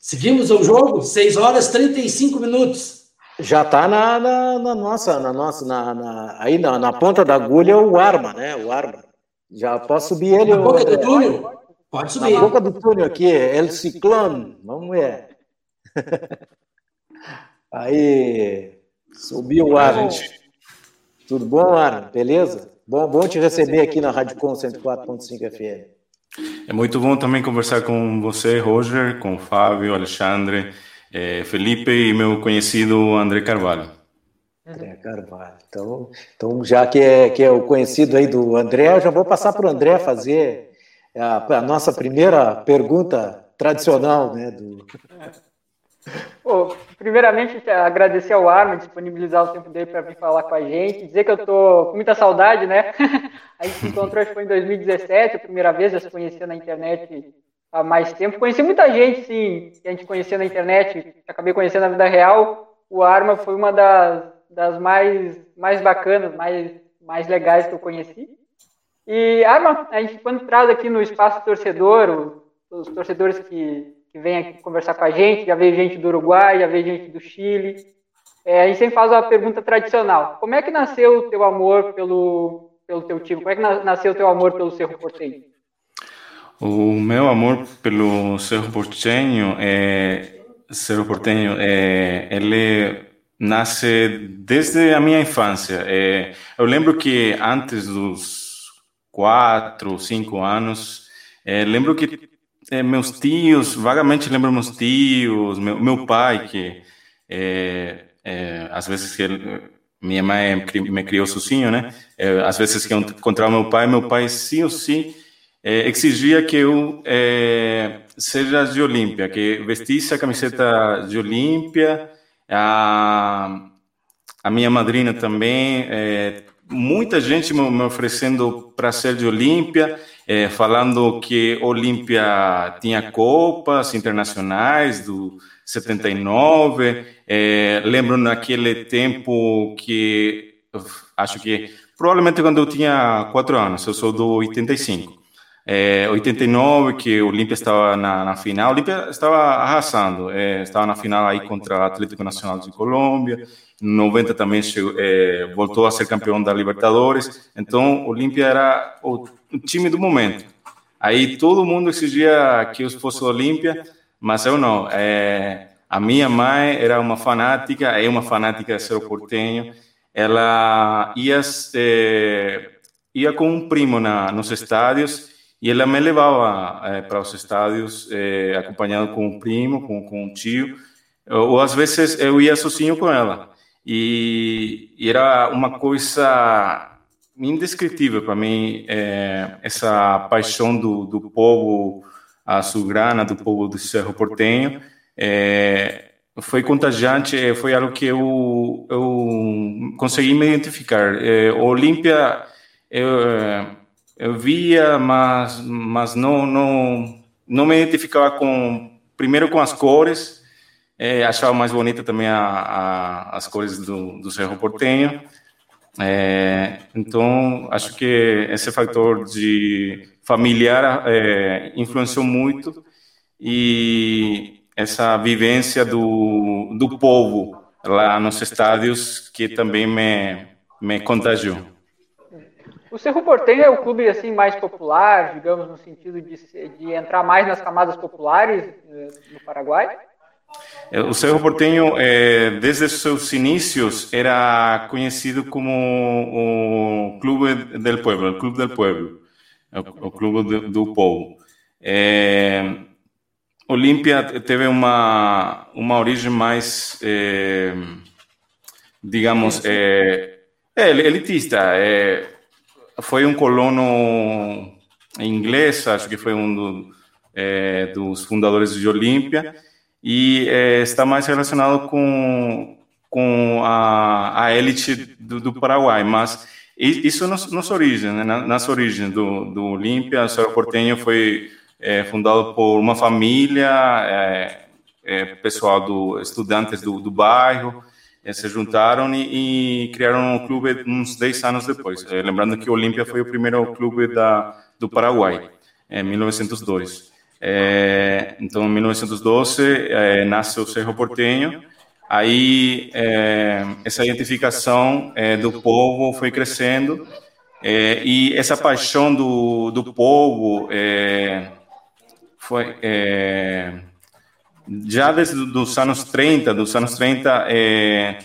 S1: Seguimos o jogo, 6 horas 35 minutos.
S2: Já está na, na, na, nossa, na nossa, na, na aí na, na, ponta da agulha o arma, né? O arma. Já posso subir ele.
S1: Na boca do túnel? Pode subir.
S2: Na boca do túnel aqui, El Ciclone. Vamos ver. aí, subiu o arma. Tudo bom, Arma? Beleza? Bom, bom te receber aqui na Rádio Com 104.5 FM.
S6: É muito bom também conversar com você, Roger, com o Fábio, Alexandre, eh, Felipe e meu conhecido André Carvalho.
S2: André Carvalho. Então, então já que é, que é o conhecido aí do André, eu já vou passar para o André fazer a, a, nossa primeira pergunta tradicional, né? Do...
S3: Primeiramente, agradecer ao Arma disponibilizar o tempo dele para vir falar com a gente, dizer que eu tô com muita saudade, né? A gente se encontrou, acho que foi em 2017, a primeira vez, já se conhecia na internet há mais tempo. Conheci muita gente, sim, que a gente conhecia na internet, acabei conhecendo na vida real. O Arma foi uma das, das mais, mais bacanas, mais, mais legais que eu conheci. E, Arma, a gente, quando traz aqui no espaço torcedor, os torcedores que que vem aqui conversar com a gente, já veio gente do Uruguai, já veio gente do Chile. É, a gente sempre faz uma pergunta tradicional. Como é que nasceu o teu amor pelo, pelo teu time? Como é que nasceu o teu amor pelo Cerro Porteño?
S6: O meu amor pelo Cerro Porteño é Cerro Porteño é ele nasce desde a minha infância. É, eu lembro que antes dos quatro, cinco anos, é, lembro que é, meus tios, vagamente lembro meus tios, meu, meu pai, que É, é, às vezes que ele, minha mãe me criou sozinho, né? É, às vezes que eu encontrava meu pai, meu pai sim ou sim é, exigia que eu é, seja de Olímpia, que vestisse a camiseta de Olímpia. A, a minha madrinha também, muita gente me, me oferecendo para ser de Olímpia, é, falando que Olímpia tinha copas internacionais do 79. É, lembro naquele tempo que acho que provavelmente quando eu tinha quatro anos, eu sou do 85. É, 89, que o Olímpia estava na, na final, o Olímpia estava arrasando, é, estava na final aí contra o Atlético Nacional de Colômbia, em 90 também chegou, é, voltou a ser campeão da Libertadores, então o Olímpia era o, time do momento. Aí todo mundo exigia que eu fosse o Olímpia, mas eu não. É, a minha mãe era uma fanática, é uma fanática de ser portenho, ela ia, é, ia com um primo na, nos estádios, e ela me levava é, para os estádios, é, acompanhado com um primo, com, com um tio, ou às vezes eu ia sozinho com ela. E, e era uma coisa indescritível para mim, é, essa paixão do, do povo azulgrana, do povo do Cerro Portenho. É, foi contagiante, foi algo que eu, eu consegui me identificar. É, Olímpia, eu eu via, mas, mas não, não, não me identificava com, primeiro com as cores, é, achava mais bonita também a, a, as cores do, do Cerro Portenho. É, então, acho que esse fator de familiar é, influenciou muito e essa vivência do, do povo lá nos estádios que também me, me contagiou.
S3: O Cerro Porteño é o clube assim mais popular, digamos, no sentido de, de entrar mais nas camadas populares eh, no Paraguai?
S6: É, o Cerro Porteño, é, desde seus inícios, era conhecido como o Clube del Pueblo, o Clube del Pueblo, o, Clube do, Povo. É, Olímpia teve uma, uma origem mais, é, digamos, é, é elitista. É, foi um colono inglês, acho que foi um do, é, dos fundadores de Olímpia, e é, está mais relacionado com, com a, a elite do, do Paraguai, mas isso nas, nas origens, né? nas origens do, do Olímpia, Cerro Porteño foi é, fundado por uma família, é, é, pessoal do estudantes do, do bairro, se juntaram e, e, criaram um clube uns 10 anos depois. É, lembrando que o Olímpia foi o primeiro clube da, do Paraguai, em 1902. É, então, em 1912, é, nasce o Cerro Porteño. Aí, é, essa identificação é, do povo foi crescendo é, e essa paixão do, do povo foi já desde os anos 30, dos anos 30, é,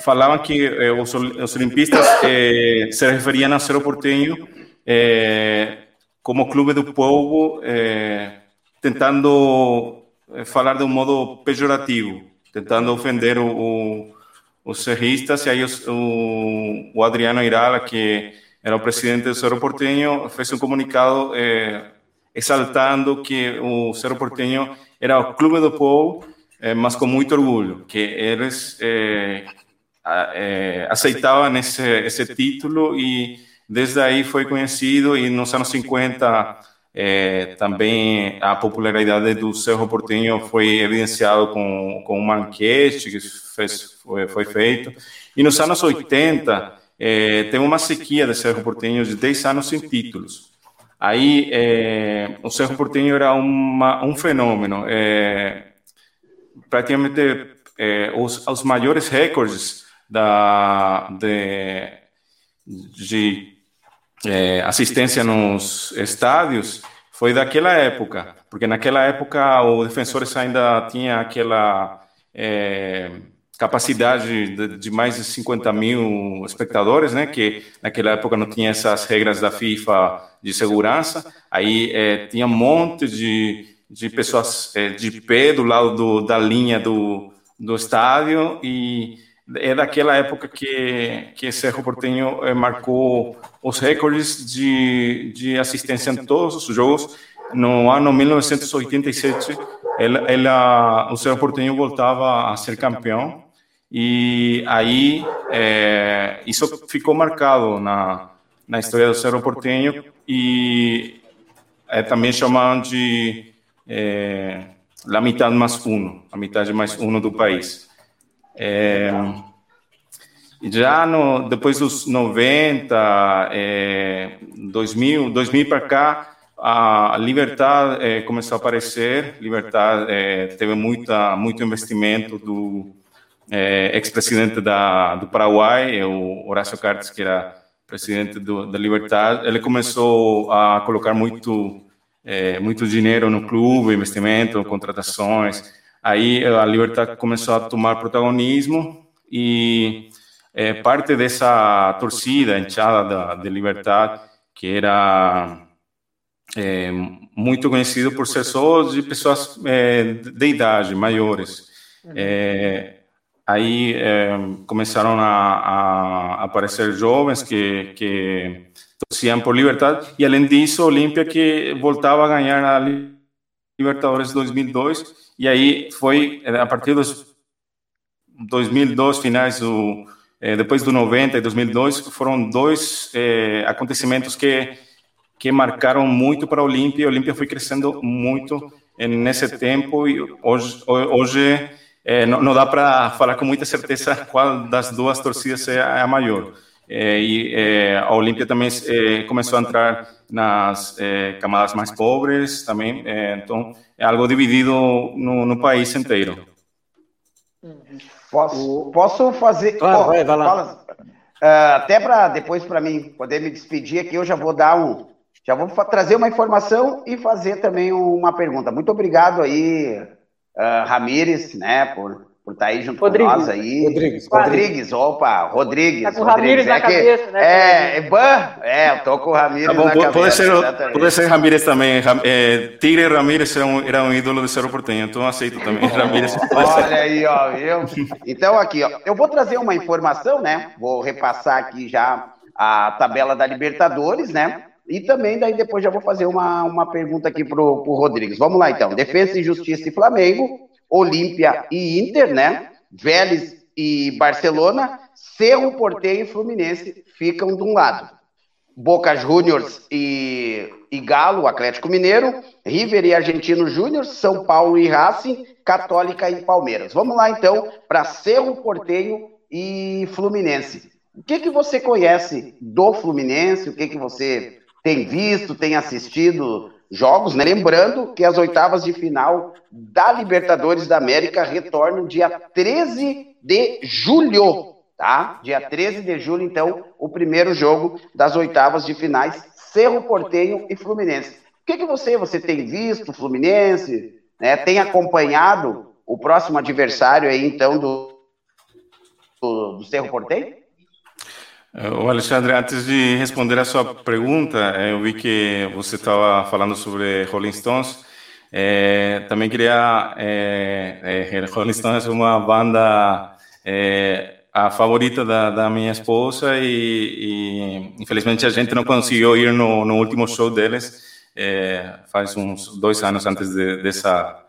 S6: falavam que é, os, os, olimpistas é, se referiam ao Cerro Porteño é, como clube do povo, é, tentando é, falar de um modo pejorativo, tentando ofender o, o, os serristas, e aí os, o, o, Adriano Irala, que era o presidente do Cerro Porteño, fez um comunicado exaltando que o Cerro Porteño era o Clube do Povo, é, mas com muito orgulho, que eles é, é, aceitavam esse, esse título e desde aí foi conhecido e nos anos 50 também a popularidade do Cerro Porteño foi evidenciado com, com uma enquete que fez, foi, foi feito e nos anos 80 teve uma sequia de Cerro Porteño de 10 anos sem títulos. Aí é, o Cerro Porteño era uma, um fenômeno. É, praticamente é, os, os maiores recordes da, de, de é, assistência nos estádios foi daquela época, porque naquela época o Defensores ainda tinha aquela é, capacidade de, de, mais de 50 mil espectadores, né? Que naquela época não tinha essas regras da FIFA de segurança. Aí é, tinha um monte de, de pessoas é, de pé do lado do, da linha do, do estádio e é daquela época que, que Cerro Porteño eh, marcou os recordes de, de assistência em todos os jogos. No ano 1987, ela, ela, o Cerro Porteño voltava a ser campeão e aí é, isso ficou marcado na, na história do Cerro Porteño e é também chamado de é, a metade mais uno, a metade mais uno do país. É, já no, depois dos 90, é, 2000, 2000 para cá, a Libertad é, começou a aparecer. Libertad é, teve muita, muito investimento do é, ex-presidente do Paraguai, o Horácio Cartes, que era presidente do, da Libertad. Ele começou a colocar muito, é, muito dinheiro no clube, investimento, contratações. Aí a Libertad começou a tomar protagonismo e é, parte dessa torcida, enxada da, de Libertad, que era é, muito conhecido por ser só de pessoas é, de idade, maiores. É, aí é, começaram a, a, aparecer jovens que, que torciam por Libertad, e além disso, Olímpia que voltava a ganhar a Libertadores 2002, e aí foi, a partir dos 2002, finais do, eh, depois do 90 e 2002, foram dois eh, acontecimentos que, que marcaram muito para a Olímpia. A Olímpia foi crescendo muito nesse tempo e hoje, hoje não, não, dá para falar com muita certeza qual das duas torcidas é a maior. e a Olímpia também começou a entrar nas camadas mais pobres também, então é algo dividido no, no país inteiro.
S4: Posso, posso fazer.
S2: Claro, vai, vai lá.
S4: Uh, até para depois para mim poder me despedir aqui, eu já vou dar um, já vou trazer uma informação e fazer também uma pergunta. Muito obrigado aí, uh, Ramires, né, por por estar tá aí junto Rodrigues. com nós aí.
S2: Rodrigues.
S4: Rodrigues, opa, Rodrigues.
S3: Tá com o Ramires na é cabeça,
S4: que, né? É, é, ban, é, eu tô com o Ramires tá bom, na
S6: pode
S4: cabeça.
S6: Ser, pode ser Ramires também. É, Tigre Ramires era um, era um ídolo do Cerro Porteño, então eu aceito também. Ramires.
S4: Olha aí, ó, viu? Então aqui, ó, eu vou trazer uma informação, né? Vou repassar aqui já a tabela da Libertadores, né? E também daí depois já vou fazer uma, uma pergunta aqui pro, pro Rodrigues. Vamos lá então. Defesa e Justiça e Flamengo Olímpia e Inter, né? Vélez e Barcelona, Cerro Porteio e Fluminense ficam de um lado. Boca Juniors e, e Galo, Atlético Mineiro, River e Argentino Júnior, São Paulo e Racing, Católica e Palmeiras. Vamos lá então para Cerro Porteio e Fluminense. O que, que você conhece do Fluminense? O que, que você tem visto, tem assistido jogos, né? Lembrando que as oitavas de final da Libertadores da América retornam dia 13 de julho, tá? Dia 13 de julho, então, o primeiro jogo das oitavas de finais, Cerro Portenho e Fluminense. O que, que você, você tem visto, Fluminense, né? Tem acompanhado o próximo adversário aí, então, do, do, do Cerro Portenho?
S6: O Alexandre, antes de responder a sua pergunta, eu vi que você estava falando sobre Rolling Stones. É, também queria. É, é, Rolling Stones é uma banda é, a favorita da, da minha esposa e, e, infelizmente a gente não conseguiu ir no, no último show deles. É, faz uns dois anos antes de, dessa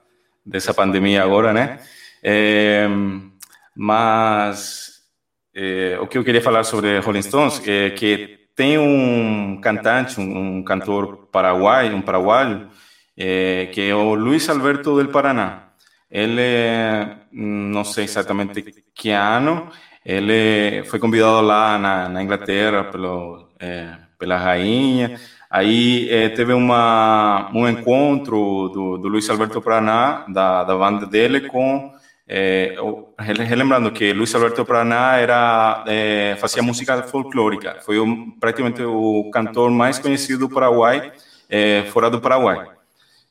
S6: dessa pandemia agora, né? É, mas é, o que eu queria falar sobre Rolling Stones é que tem um cantante, um, um cantor paraguaio, um paraguaio, é, que é o Luiz Alberto del Paraná. Ele, não sei exatamente que ano, ele foi convidado lá na, na Inglaterra pelo, é, pela rainha. Aí é, teve uma, um encontro do, do Luiz Alberto Paraná, da, da banda dele, com é, relembrando que Luiz Alberto Praná era é, fazia música folclórica, foi praticamente o cantor mais conhecido do Paraguai, é, fora do Paraguai.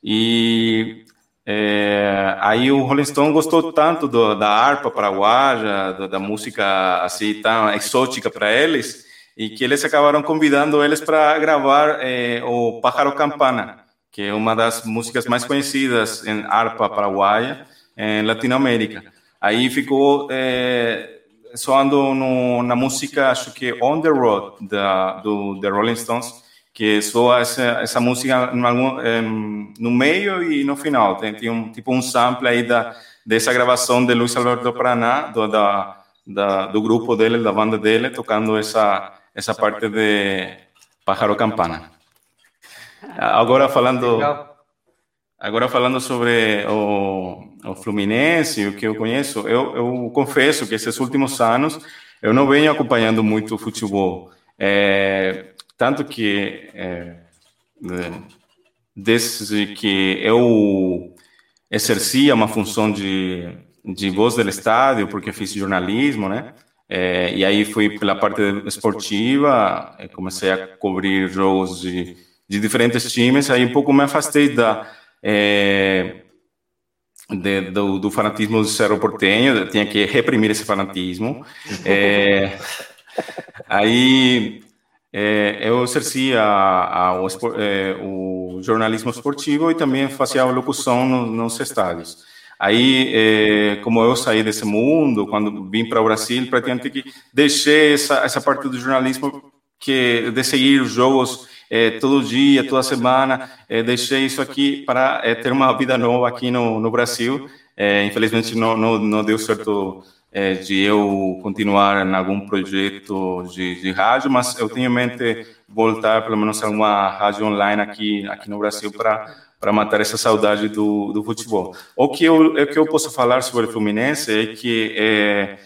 S6: E é, aí o Rolling Stone gostou tanto do, da harpa paraguaia, da música assim tão exótica para eles, e que eles acabaram convidando eles para gravar é, o Pájaro Campana, que é uma das músicas mais conhecidas em harpa paraguaia em Latinoamérica. aí ficou é, soando no, na música, acho que On the Road, da, do The Rolling Stones, que soa essa, essa música no, algum, no meio e no final. Tem, tem um, tipo um sample aí da, dessa gravação de Luiz Alberto Paraná, do, da, da, do grupo dele, da banda dele, tocando essa, essa parte de Pájaro Campana. Agora falando... Agora falando sobre o, o Fluminense, o que eu conheço, eu, eu confesso que esses últimos anos eu não venho acompanhando muito o futebol. É, tanto que é, desde que eu exercia uma função de, de voz do estádio, porque fiz jornalismo, né? É, e aí fui pela parte esportiva, comecei a cobrir jogos de, de diferentes times, aí um pouco me afastei da é, de, do, do, fanatismo do Cerro Portenho, tinha que reprimir esse fanatismo. É, aí é, eu exercia a, a, o, é, o, jornalismo esportivo e também fazia locução no, nos estádios. Aí, é, como eu saí desse mundo, quando vim para o Brasil, praticamente que deixei essa, essa parte do jornalismo que de seguir os jogos é, todo dia, toda semana. É, deixei isso aqui para é, ter uma vida nova aqui no, no Brasil. É, infelizmente, não, não, não, deu certo é, de eu continuar em algum projeto de, de, rádio, mas eu tenho em mente voltar, pelo menos, a uma rádio online aqui, aqui no Brasil para para matar essa saudade do, do futebol. O que eu, o que eu posso falar sobre o Fluminense é que é,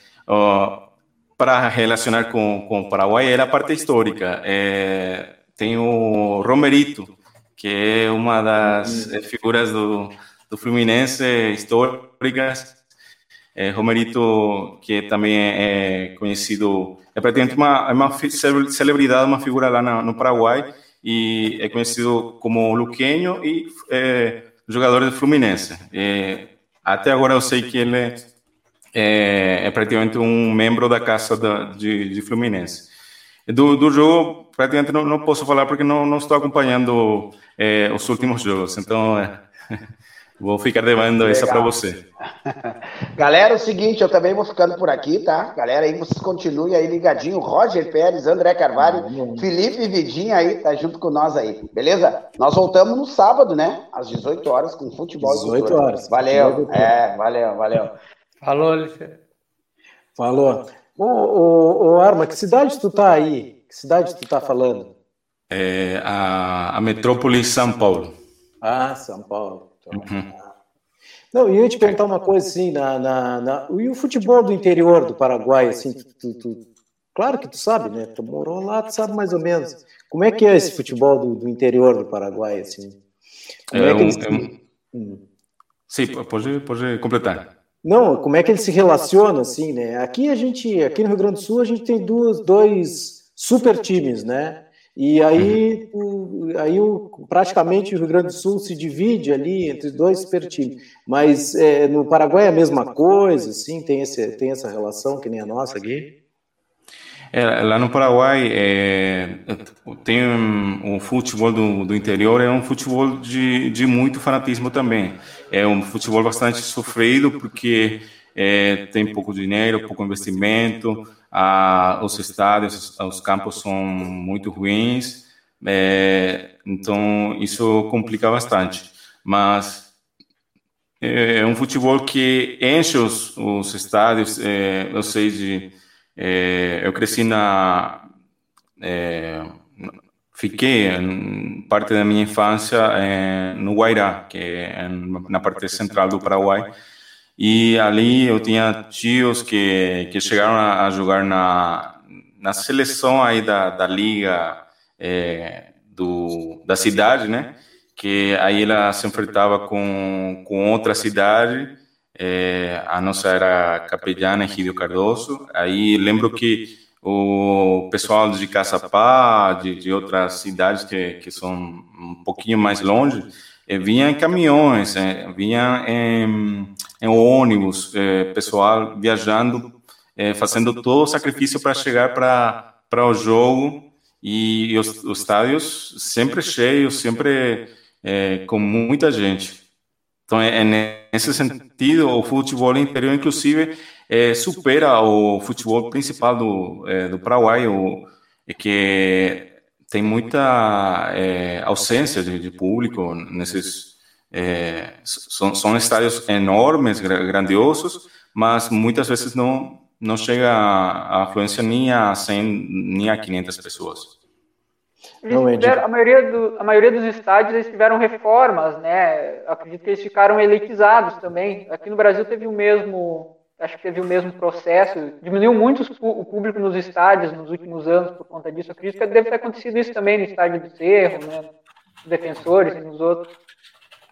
S6: para relacionar com, com o Paraguai é a parte histórica. É, tem o Romerito, que é uma das uhum. figuras do, do Fluminense históricas. É, Romerito, que também é conhecido, é praticamente uma, é uma celebridade, uma figura lá no, no Paraguai, e é conhecido como Luquenho e é, jogador do Fluminense. É, até agora eu sei que ele é, é, é praticamente um membro da casa da, de, de Fluminense. Do, do jogo, praticamente não, não, posso falar porque não, não estou acompanhando é, os últimos jogos, então é, vou ficar devendo essa para você.
S4: Galera, é o seguinte, eu também vou ficando por aqui, tá? Galera, aí vocês continuem aí ligadinho. Roger Pérez, André Carvalho, Felipe Vidinha aí, tá junto com nós aí, beleza? Nós voltamos no sábado, né? Às 18 horas com futebol.
S2: 18 horas.
S4: Valeu, é, valeu, valeu.
S5: Falou, Alexandre.
S2: Falou. Ô, ô, ô, Arma, que cidade tu tá aí? Que cidade tu tá falando?
S6: É a, a metrópole São Paulo.
S2: Ah, São Paulo. Então, uhum. Não, e eu ia te perguntar uma coisa assim, na, na, na, e o futebol do interior do Paraguai, assim, tu, tu, tu, claro que tu sabe, né? Tu morou lá, tu sabe mais ou menos. Como é que é esse futebol do, do interior do Paraguai, assim? Como
S6: é, é que eles... é um... hum. Sim, pode, pode completar.
S2: Não, como é que ele se relaciona, assim, né? Aqui a gente, aqui no Rio Grande do Sul, a gente tem duas, dois super times, né? E aí, o, aí o, praticamente o Rio Grande do Sul se divide ali entre dois super times. Mas é, no Paraguai é a mesma coisa, assim, tem, esse, tem essa relação que nem a nossa aqui?
S6: É, lá no Paraguai é, tem um, o futebol do, do, interior é um futebol de, de muito fanatismo também. É um futebol bastante sofrido porque é, tem pouco dinheiro, pouco investimento, a, os estádios, os campos são muito ruins, é, então isso complica bastante. Mas é, é um futebol que enche os, os estádios, é, eu sei de é, eu cresci na. É, fiquei parte da minha infância é, no Guairá, que é na parte central do Paraguai. E ali eu tinha tios que, que chegaram a, jogar na, na seleção aí da, da liga é, do, da cidade, né? Que aí ela se enfrentava com, com outra cidade é, a nossa era capelana Egidio Cardoso. Aí lembro que o pessoal de Caçapá, de, de outras cidades que, que são um pouquinho mais longe, é, vinha em caminhões, é, vinha em, em ônibus, é, pessoal viajando, é, fazendo todo o sacrifício para chegar para o jogo e os, os estádios sempre cheios, sempre com muita gente. Então, é, é nesse sentido, o futebol interior, inclusive, é, supera o futebol principal do, é, do Paraguai, o, que tem muita é, ausência de, de, público nesses. É, são, são estádios enormes, grandiosos, mas muitas vezes não, não chega a afluência nem a 100, nem a 500 pessoas.
S3: Tiveram, a, maioria do, a maioria dos estádios eles tiveram reformas, né? Acredito que eles ficaram elitizados também. Aqui no Brasil teve o mesmo, acho que teve o mesmo processo. Diminuiu muito o público nos estádios nos últimos anos por conta disso. Acredito que deve ter acontecido isso também no estádio do Cerro, né? Nos defensores e nos outros.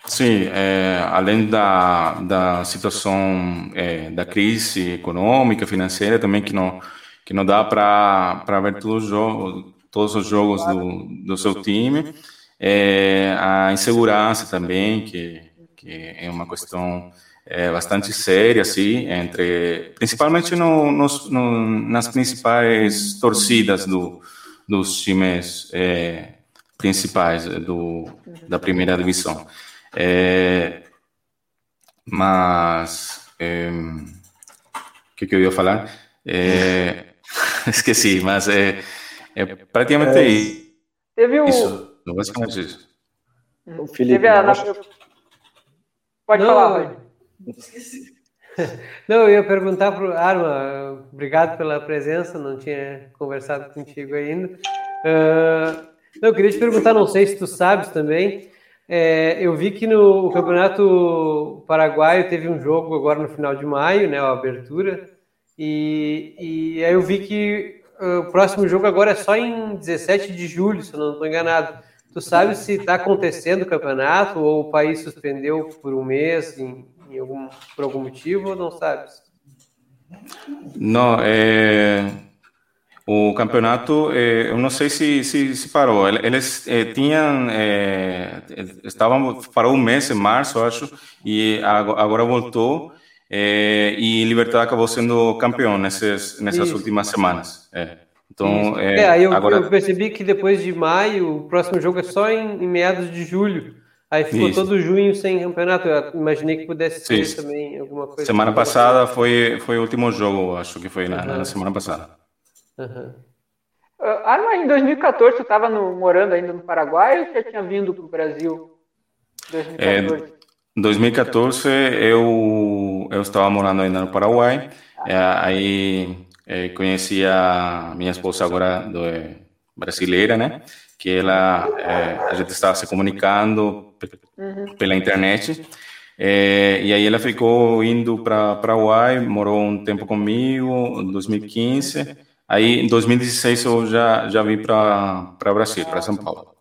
S6: Sim, é, além da, da situação é, da crise econômica, financeira também que não que não dá para ver todos os jogos todos os jogos do, do seu time. É, a insegurança também, que, que é uma questão é, bastante séria, assim, entre, principalmente no, nos, no, nas principais torcidas do, dos times é, principais do, da primeira divisão. É, mas, é, o que, que eu ia falar? É, esqueci, mas é, é praticamente é,
S3: teve o...
S6: isso. Basicamente isso.
S3: O Felipe. Teve a... Pode não, falar,
S5: Não, eu ia perguntar para o Arma, obrigado pela presença, não tinha conversado contigo ainda. Uh, não, eu queria te perguntar, não sei se tu sabes também, é, eu vi que no Campeonato Paraguaio teve um jogo agora no final de maio, né, a abertura, e, e aí eu vi que o próximo jogo agora é só em 17 de julho, se não estou enganado. Tu sabe se está acontecendo o campeonato ou o país suspendeu por um mês em, em algum, por algum motivo ou não sabes?
S6: Não, é, o campeonato, é, eu não sei se, se, se parou. Eles é, tinham, é, estavam parou um mês em março, acho, e agora voltou. É, e Libertad acabou sendo campeão nessas, nessas últimas semanas. É. Então,
S5: é, é, aí eu, agora... eu, percebi que depois de maio, o próximo jogo é só em, em meados de julho. Aí ficou Isso. todo junho sem campeonato. Eu imaginei que pudesse ser Isso. também alguma coisa.
S6: Semana passada foi, foi o último jogo, acho que foi na, uhum. na semana passada.
S3: Uhum. Uh, ah, em 2014 você estava morando ainda no Paraguai ou você tinha vindo para o Brasil?
S6: 2014? Em 2014 eu eu estava morando ainda no Paraguai, é, aí é, conheci a minha esposa agora do, é, brasileira, né? Que ela a gente estava se comunicando pela internet. É, e aí ela ficou indo para Paraguai, morou um tempo comigo, em 2015. Aí em 2016 eu já já vim para Brasil, para São Paulo.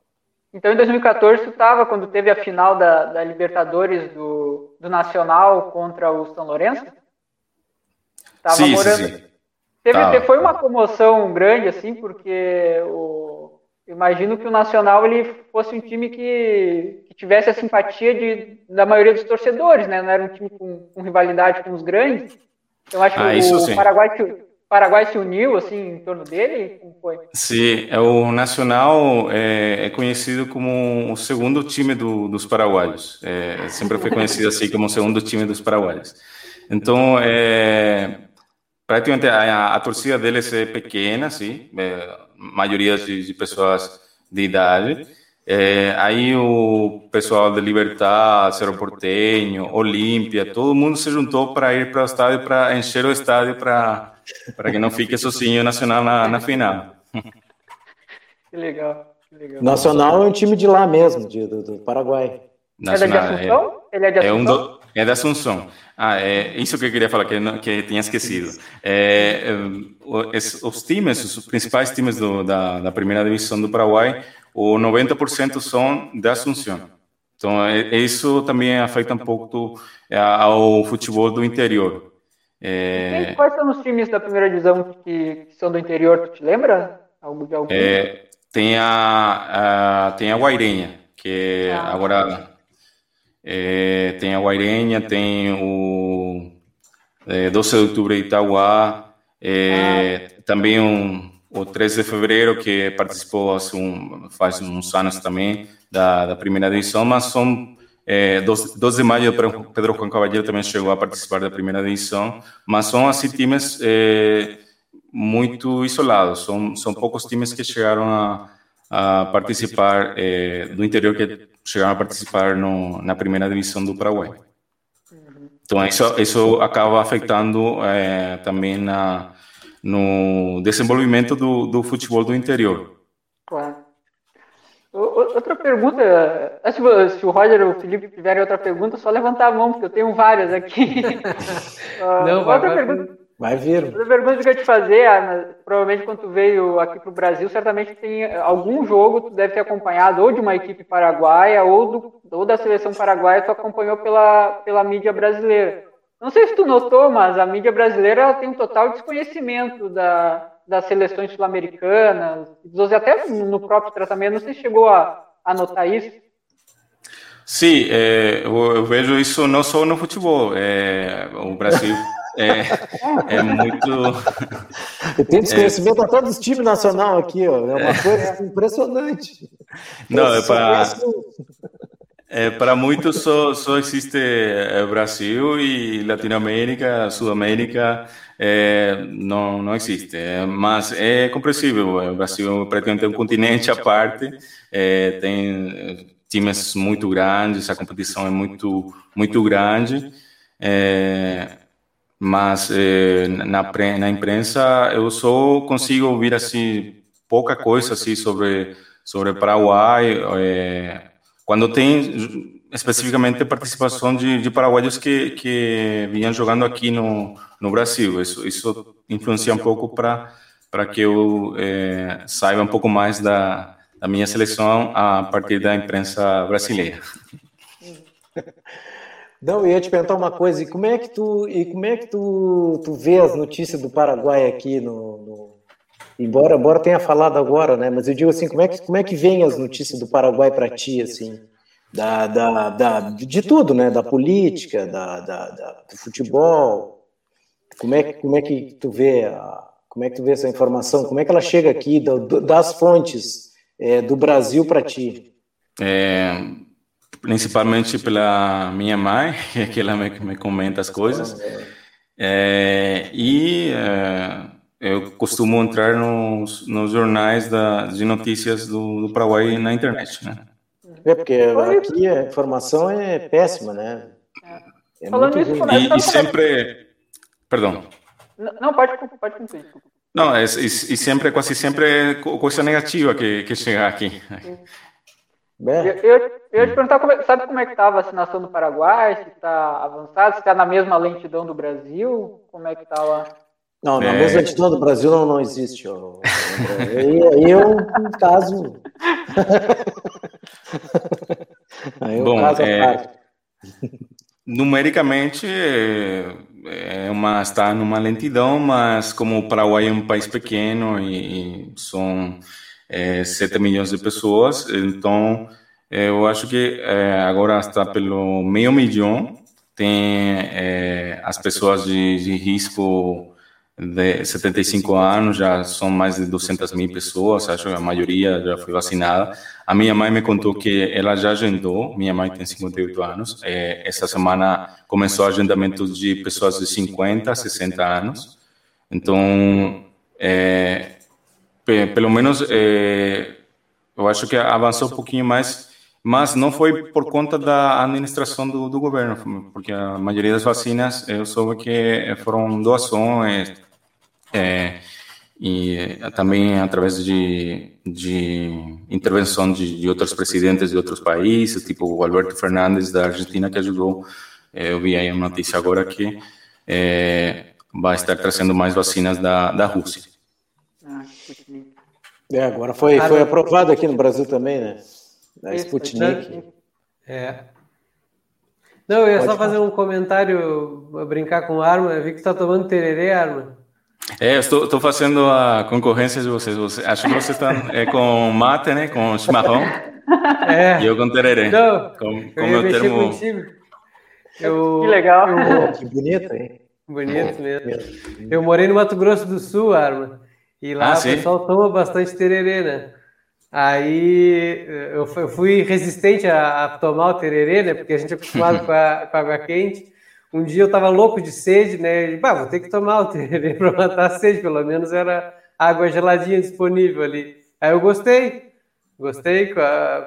S3: Então, em 2014, tu estava quando teve a final da, da Libertadores do, do, Nacional contra o São Lourenço?
S6: Tava sim, morando. Sim, sim.
S3: Teve, foi uma comoção grande, assim, porque o, imagino que o Nacional ele fosse um time que, que tivesse a simpatia de, da maioria dos torcedores, né? Não era um time com, com rivalidade com os grandes. Então, acho ah, que o, o Paraguai Paraguai se uniu assim em torno dele? Como foi?
S6: Sim, é o Nacional é, é conhecido como o segundo time do, dos paraguaios. É, sempre foi conhecido assim como o segundo time dos paraguaios. Então, é, praticamente a, a, torcida deles é pequena, sim, é, maioria de, de pessoas de idade. É, aí o pessoal de Libertad, Cerro Porteño, Olímpia, todo mundo se juntou para ir para o estádio, para encher o estádio, para para que não fique sozinho Nacional na, na final.
S3: Que legal, que legal.
S2: Nacional é um time de lá mesmo, de, do, do Paraguai.
S3: Nacional, é de Assunção? É, Ele é de Assunção? É, um do,
S6: é da Assunção. Ah, é isso que eu queria falar, que, não, que tinha esquecido. É, é os, os times, os principais times do, da, da primeira divisão do Paraguai, o 90% são da Assunção. Então, é, isso também afeta um pouco do, ao futebol do interior.
S3: É... Quais são os times da primeira divisão que, que são do interior, tu te lembra? Algo de algum?
S6: É, tem a, a, tem a Guairenha, que ah. agora é, tem a Guairenha, tem o é, 12 de outubro de Itauá, é, ah. também um, o 13 de fevereiro, que participou assim, faz uns anos também da, da primeira divisão, mas são É, 12 de maio, Pedro Juan Cavalheiro também chegou a participar da primeira divisão, mas são assim times é, muito isolados, são, são poucos times que chegaram a, a participar é, do interior que chegaram a participar no, na primeira divisão do Paraguai. Então isso isso acaba afetando é, também no desenvolvimento do, do futebol do interior.
S3: Outra pergunta, se o Roger ou o Felipe tiverem outra pergunta, só levantar a mão, porque eu tenho várias aqui.
S5: Não, outra vai, pergunta. Vai vir.
S3: Outra pergunta que eu te fazer, Ana, provavelmente quando tu veio aqui para o Brasil, certamente tem algum jogo tu deve ter acompanhado, ou de uma equipe paraguaia, ou, do, ou da seleção paraguaia, tu acompanhou pela, pela mídia brasileira. Não sei se tu notou, mas a mídia brasileira tem um total desconhecimento da, das seleções sul-americanas, até no próprio tratamento, não sei se chegou a, a notar isso.
S6: Sim, é, eu, eu, vejo isso não só no futebol. É, o Brasil é, é muito.
S2: Tem desconhecimento é, até dos times nacional aqui, ó. É uma é. coisa impressionante.
S6: Não, é para. É, para muitos só, só existe é, Brasil e Latinoamérica, Sudamérica é, não, não existe. É, mas é compreensível. O Brasil pretende um continente à parte, é, tem times muito grandes, a competição é muito, muito grande. É, mas na, na imprensa eu só consigo ouvir assim pouca coisa assim sobre sobre Paraguai quando tem especificamente participação de, de paraguaios que, que vinham jogando aqui no, no Brasil. Isso, isso influencia um pouco para para que eu é, saiba um pouco mais da, da minha seleção a partir da imprensa brasileira.
S2: Não, eu ia te perguntar uma coisa, e como é que tu, e como é que tu, tu vê as notícias do Paraguai aqui no, no, embora, embora tenha falado agora, né? Mas eu digo assim, como é que, como é que vem as notícias do Paraguai para ti, assim? Da, da, da, de tudo, né? Da política, da, da, da, do futebol. Como é, como é que tu vê a, como é que tu vê essa informação? Como é que ela chega aqui do, das fontes é, do Brasil para ti?
S6: É, principalmente pela minha mãe, que ela me, me comenta as coisas. É, e é, eu costumo entrar nos, nos jornais da, de notícias do, do Paraguai na internet, né?
S2: É, porque aqui a informação é péssima, né?
S6: É Falando isso, e, e sempre... Perdão.
S3: Não, pode, pode concluir.
S6: Não, é, e, e, sempre, quase sempre, coisa negativa que, que chega aqui.
S3: Eu, eu, eu ia te perguntar, como, é, sabe como é que está a vacinação no Paraguai? Se está avançado, se está na mesma lentidão do Brasil? Como é que está lá?
S2: Não, na é... mesma lentidão do Brasil não, não existe. Aí, aí é um caso.
S6: aí é Bom, caso é... Numericamente, é uma, está numa lentidão, mas como o Paraguai é um país pequeno e, e são é, 7 milhões de pessoas, então é, eu acho que é, agora está pelo meio milhão, tem é, as pessoas de, de risco de 75 anos, já são mais de 200 mil pessoas, acho que a maioria já foi vacinada. A minha mãe me contou que ela já agendou, minha mãe tem 58 anos, é, essa semana começou o agendamento de pessoas de 50, 60 anos. Então, é, pelo menos, é, eu acho que avançou um pouquinho mais, mas não foi por conta da administração do, do governo, porque a maioria das vacinas eu soube que foram doações, é, e também através de, de intervenção de, de, outros presidentes de outros países, tipo o Alberto Fernandes da Argentina, que ajudou. É, eu vi aí uma notícia agora que é, vai estar trazendo mais vacinas da, da Rússia.
S2: É, agora foi, foi aprovado aqui no Brasil também, né? Da Sputnik.
S5: É. Não, eu ia Pode só fazer um comentário, brincar com arma. Eu vi que está tomando tererê, arma.
S6: É, estou, estou fazendo a concorrência de vocês. Você, acho que vocês estão é, com mate, né? Com chimarrão. É. E eu com tererê.
S5: Não, com, com meu termo. Eu,
S3: que legal.
S2: Eu, que bonito, hein?
S5: Bonito mesmo. Eu morei no Mato Grosso do Sul, Arma. E lá ah, o pessoal toma bastante tererê, né? Aí eu fui resistente a, a, tomar o tererê, né? Porque a gente é acostumado com, a, com a água quente. Um dia eu tava louco de sede, né? E, bah, vou ter que tomar o tererê para matar a sede, pelo menos era água geladinha disponível ali. Aí eu gostei, gostei,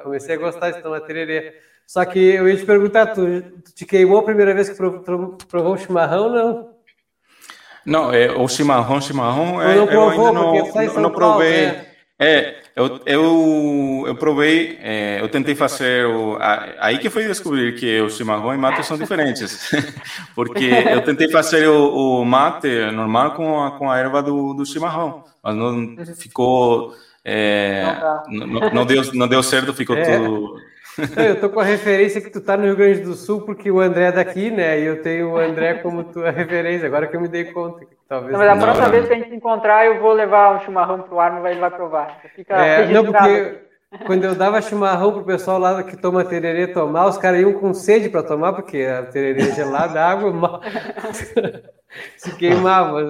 S5: comecei a gostar de tomar tererê. Só que eu ia te perguntar, tu, tu te queimou a primeira vez que provou, provou o chimarrão, não?
S6: Não, é, o chimarrão, chimarrão, é, eu, não provou, eu ainda não, não, não provei. Paulo, né? É, eu, eu, eu provei, é, eu tentei fazer, o, aí que foi descobrir que o chimarrão e mate são diferentes, porque eu tentei fazer o, o, mate normal com a, com a erva do, do chimarrão, mas não ficou, é, não, não, deu, não deu certo, ficou é. tudo
S5: eu tô com a referência que tu tá no Rio Grande do Sul, porque o André é daqui, né? E eu tenho o André como tua referência, agora que eu me dei conta. Que talvez
S3: não, mas a próxima vez que a gente se encontrar, eu vou levar um chimarrão pro Arno, vai ele vai provar.
S5: Fica é, não, porque quando eu dava chimarrão pro pessoal lá que toma tererê tomar, os caras iam com sede para tomar, porque a tererê é gelada, a água mal... se queimava.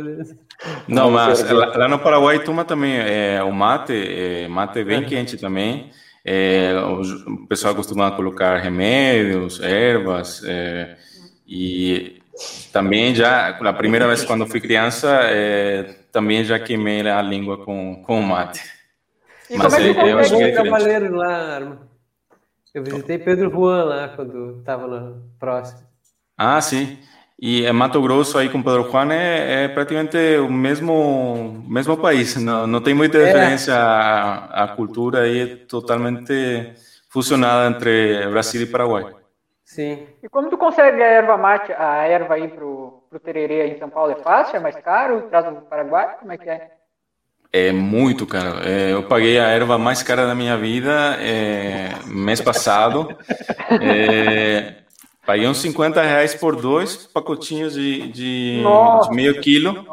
S6: Não, mas lá, lá, no Paraguai toma também é, o mate, é, mate bem quente também. É, o pessoal costuma colocar remédios, ervas, é, e também já, a primeira vez quando fui criança, é, também já queimei a língua com, com mate.
S5: E Mas como é que eu, eu acho que é cavaleiro lá, Eu visitei Pedro Juan lá quando estava próximo.
S6: Ah, sim. E é Mato Grosso aí com Pedro Juan é, é praticamente o mesmo mesmo país, não, não tem muita é. diferença. A, a cultura aí é totalmente fusionada entre Brasil e Paraguai.
S5: Sim.
S3: E como tu consegue a erva mate, a erva aí pro, pro tererê aí em São Paulo? É fácil? É mais caro? Traz do Paraguai? Como é que é?
S6: É muito caro. É, eu paguei a erva mais cara da minha vida é, mês passado. É, Uns 50 reais por dois pacotinhos de, de, de meio quilo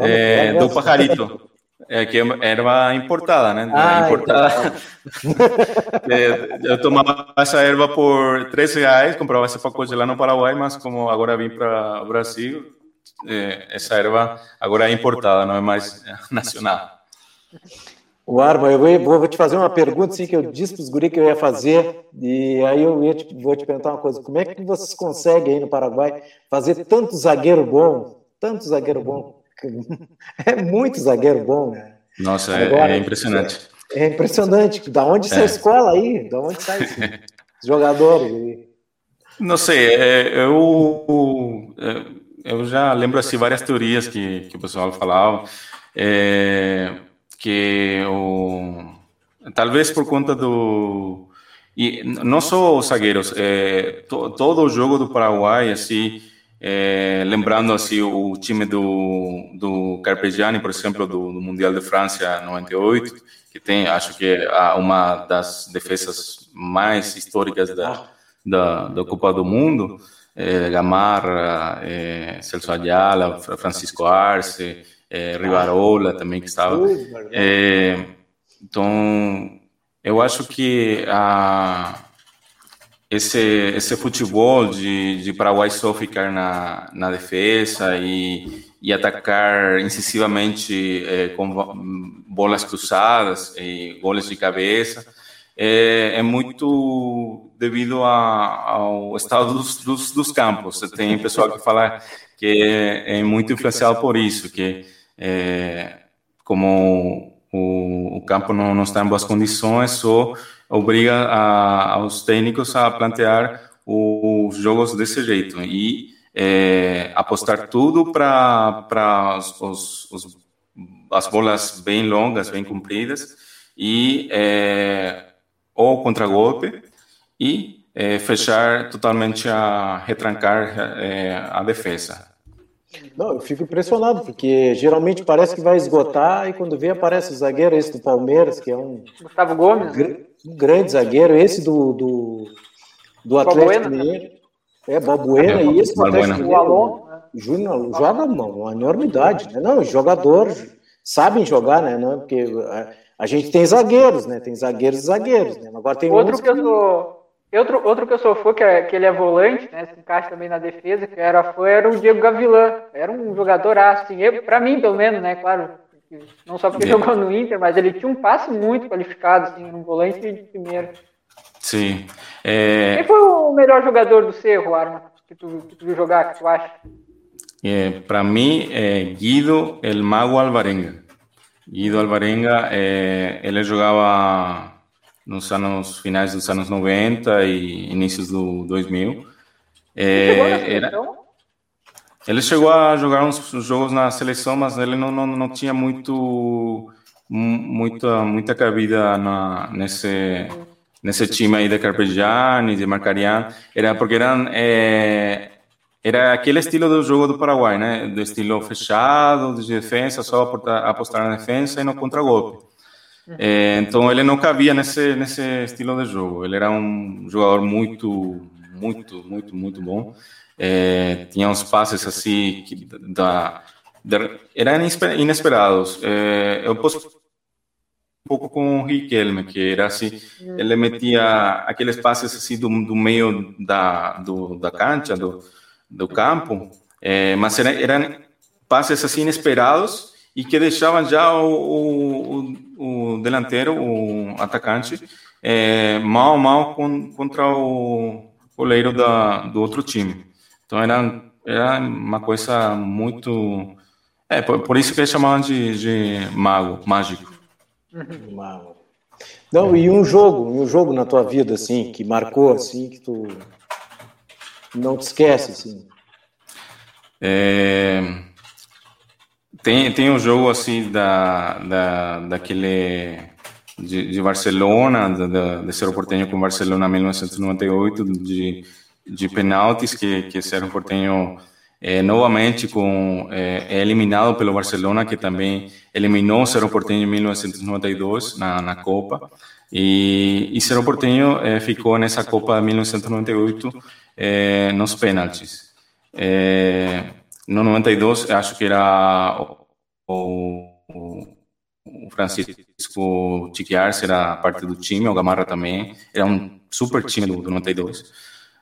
S6: é, do pajarito. É, que erva importada, né? Ah, importada. é, eu tomava essa erva por 3 reais, comprava esse pacote lá no Paraguai, mas como agora vim para o Brasil, é, essa erva agora é importada, não é mais nacional.
S2: O Arma, eu vou, vou, te fazer uma pergunta assim, que eu disse para os guri que eu ia fazer, e aí eu ia te, vou te perguntar uma coisa: como é que vocês conseguem aí no Paraguai fazer tanto zagueiro bom? Tanto zagueiro bom. É muito zagueiro bom. Né?
S6: Nossa, é, Agora, é, impressionante.
S2: É, é, impressionante. Da onde sai a escola aí? Da onde sai esse jogadores?
S6: Não sei, é, eu, eu já lembro assim várias teorias que, que o pessoal falava. É, que o, talvez por conta do e não só os zagueiros, é, to, todo o jogo do Paraguai, assim, é, lembrando assim o time do do Carpegiani, por exemplo, do, do, Mundial de França 98, que tem, acho que é uma das defesas mais históricas da da, da Copa do Mundo, é, Gamarra, Celso Ayala, Francisco Arce, é, Rivarola também que estava. É, então, eu acho que a, esse, esse futebol de, de Paraguai só ficar na, na defesa e, e atacar incisivamente é, com bolas cruzadas e goles de cabeça é, é muito devido a, ao estado dos, dos, dos campos. Tem pessoal que fala que é, é muito influenciado por isso, que é, como o, o, campo não, não está em boas condições, só obriga a, aos técnicos a plantear os jogos desse jeito e é, apostar tudo para as bolas bem longas, bem compridas e é, ou contra-golpe e é, fechar totalmente a retrancar é, a defesa.
S2: Não, eu fico impressionado, porque geralmente parece que vai esgotar e quando vê aparece o zagueiro, esse do Palmeiras, que é um.
S3: Gustavo Gomes.
S2: Né? Um grande zagueiro, esse do, do, do Atlético Mineiro. É, Balbuena, é, e esse do Atlético Mineiro. O Alon. Júnior joga uma, uma enormidade, né? Não, jogador sabem jogar, né? Não, é porque a, a, gente tem zagueiros, né? Tem zagueiros e zagueiros, né? Agora tem
S3: outro que eu sou Outro, outro que eu sou fã, que, é, que ele é volante, né? Se encaixa também na defesa, que era fã, era o Diego Gavilan. Era um jogador assim, para mim, pelo menos, né? Claro, Não só porque é. jogou no Inter, mas ele tinha um passe muito qualificado, assim, um volante de primeiro.
S6: Sim.
S3: É... Quem foi o melhor jogador do Cerro, Arma, que tu, que tu viu jogar, que tu acha?
S6: É, Para mim, é Guido El Mago Alvarenga. Guido Alvarenga, é, ele jogava nos anos finais dos anos 90 e inícios do 2000. É, era, ele chegou a jogar uns jogos na seleção, mas ele não, não, não tinha muito muita muita cabida na, nesse nesse time aí de Carpegiani, de Marcarian, era porque eram é, era aquele estilo do jogo do Paraguai, né? Do estilo fechado, de defesa, só apostar, apostar na defesa e no contragolpe. É, então ele não cabia nesse nesse estilo de jogo. Ele era um jogador muito, muito, muito, muito bom. É, tinha uns passes assim que da, da eram inesperados. É, eu posso um pouco com o Riquelme, que era assim, ele metia aqueles passes assim do, do meio da do, da cancha, do do campo, é, mas eram, eram passes assim inesperados e que deixavam já o, o, o delanteiro, o atacante, é, mal mal com, contra o goleiro da, do outro time. Então era, era uma coisa muito. É, por, por isso que eles chamavam de, de mago, mágico.
S2: Mago. Não, e um jogo, um jogo na tua vida, assim, que marcou, assim, que tu não te esquece, assim.
S6: É, tem, tem um jogo assim da, da, daquele de, de Barcelona, da, de Cerro Porteño com Barcelona em 1998, de, de penaltis que, que Cerro Porteño é, novamente com, é, é, eliminado pelo Barcelona, que também eliminou Cerro Porteño em 1992 na, na Copa. E, e Cerro Porteño é, ficou nessa Copa de 1998 é, nos pênaltis. No 92, acho que era o, o, o Francisco Chiquiarce era parte do time, o Gamarra também, era um super time do, do 92.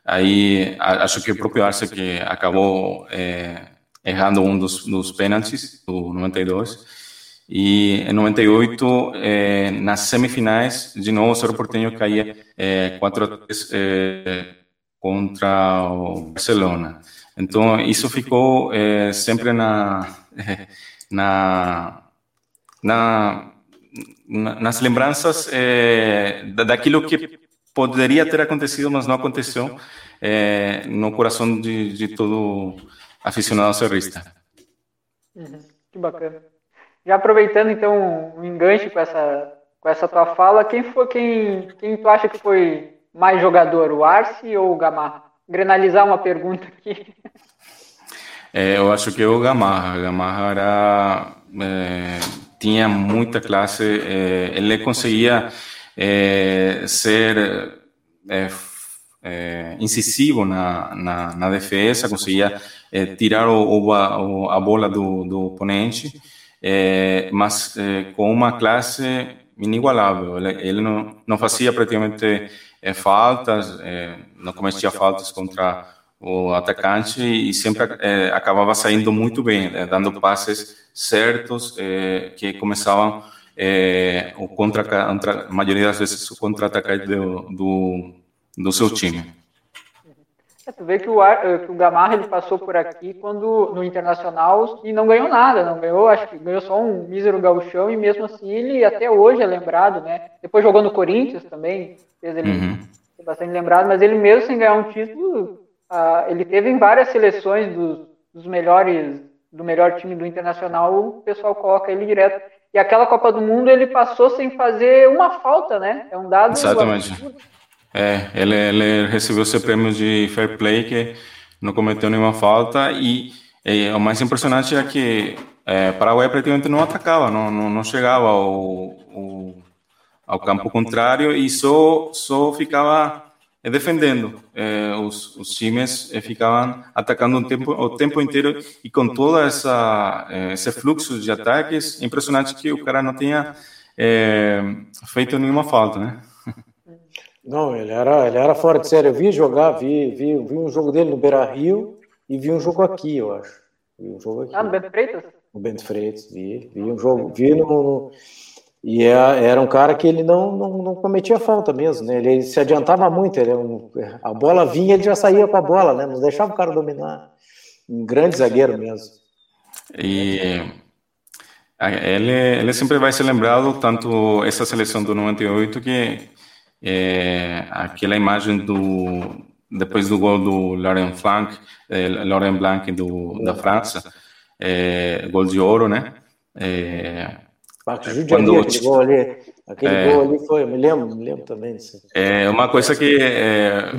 S6: Aí acho que o próprio Arce que acabou é, errando um dos, dos pênaltis do 92. E em 98, é, nas semifinais, de novo o Cerro Porteño caía é, 4 a 3 é, contra o Barcelona. Então, isso ficou é, sempre na, na, na, nas lembranças é, daquilo que poderia ter acontecido, mas não aconteceu é, no coração de, de todo aficionado serrista.
S3: Uhum, que bacana. Já aproveitando então o um enganche com essa com essa tua fala, quem foi quem quem tu acha que foi mais jogador, o Arce ou o Gamarra? Grenalizar uma pergunta aqui.
S6: É, eu acho que o Gamarra, Gamarra era é, tinha muita classe, é, ele conseguia é, ser é, é, incisivo na, na, na, defesa, conseguia tirar o, o, a bola do, do oponente, mas com uma classe inigualável. Ele, ele não, não fazia praticamente faltas, não cometia faltas contra o atacante e sempre é, acabava saindo muito bem, é, dando passes certos é, que começavam o contra, contra, a maioria das vezes o contra-ataque do, do, do, seu time.
S3: É, tu vê que o, que o Gamarra ele passou por aqui quando no Internacional e não ganhou nada, não ganhou, acho que ganhou só um mísero gauchão e mesmo assim ele até hoje é lembrado, né? Depois jogou no Corinthians também, fez ele uhum. bastante lembrado, mas ele mesmo sem ganhar um título Uh, ele teve em várias seleções dos, dos, melhores, do melhor time do Internacional, o pessoal coloca ele direto. E aquela Copa do Mundo ele passou sem fazer uma falta, né? É um dado.
S6: Exatamente. É, ele, ele recebeu seu prêmio de fair play, que não cometeu nenhuma falta. E, e o mais impressionante é que é, Paraguai praticamente não atacava, não, não, não chegava ao, ao, ao campo contrário e só, só ficava defendendo. É, os, os, times é, ficavam atacando o tempo, o tempo inteiro e com todo é, esse fluxo de ataques, impressionante que o cara não tenha é, feito nenhuma falta, né?
S2: Não, ele era, ele era fora de série. Eu vi jogar, vi, vi, vi um jogo dele no Beira Rio e vi um jogo aqui, eu acho. Vi um jogo aqui.
S3: Ah, no Beto Freitas?
S2: O Bento Freitas, vi, vi um jogo, vi no, no e é, era um cara que ele não, não, não, cometia falta mesmo, né? Ele se adiantava muito, ele, é a bola vinha, ele já saía com a bola, né? Não deixava o cara dominar. Um grande zagueiro mesmo.
S6: E ele, ele sempre vai ser lembrado, tanto essa seleção do 98, que é, aquela imagem do depois do gol do Laurent Blanc, é, Laurent Blanc do, da França, é, gol de ouro, né? É,
S2: quando aquele gol ali, aquele é, gol ali foi, me lembro, me lembro também disso.
S6: É uma coisa que é,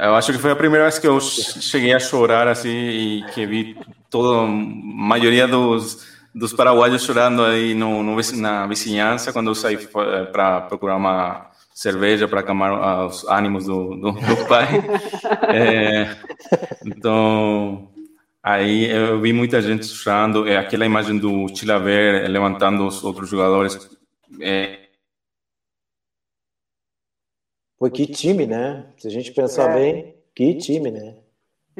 S6: eu acho que foi a primeira vez que eu cheguei a chorar assim e que vi toda a maioria dos dos paraguaios chorando aí no, no na vizinhança quando eu saí para procurar uma cerveja para acalmar os ânimos do, do, do pai. é, então Aí eu vi muita gente chorando, é aquela imagem do Chilaver levantando os outros jogadores. É...
S2: Pô, que time, né? Se a gente pensar é. bem, que time, né?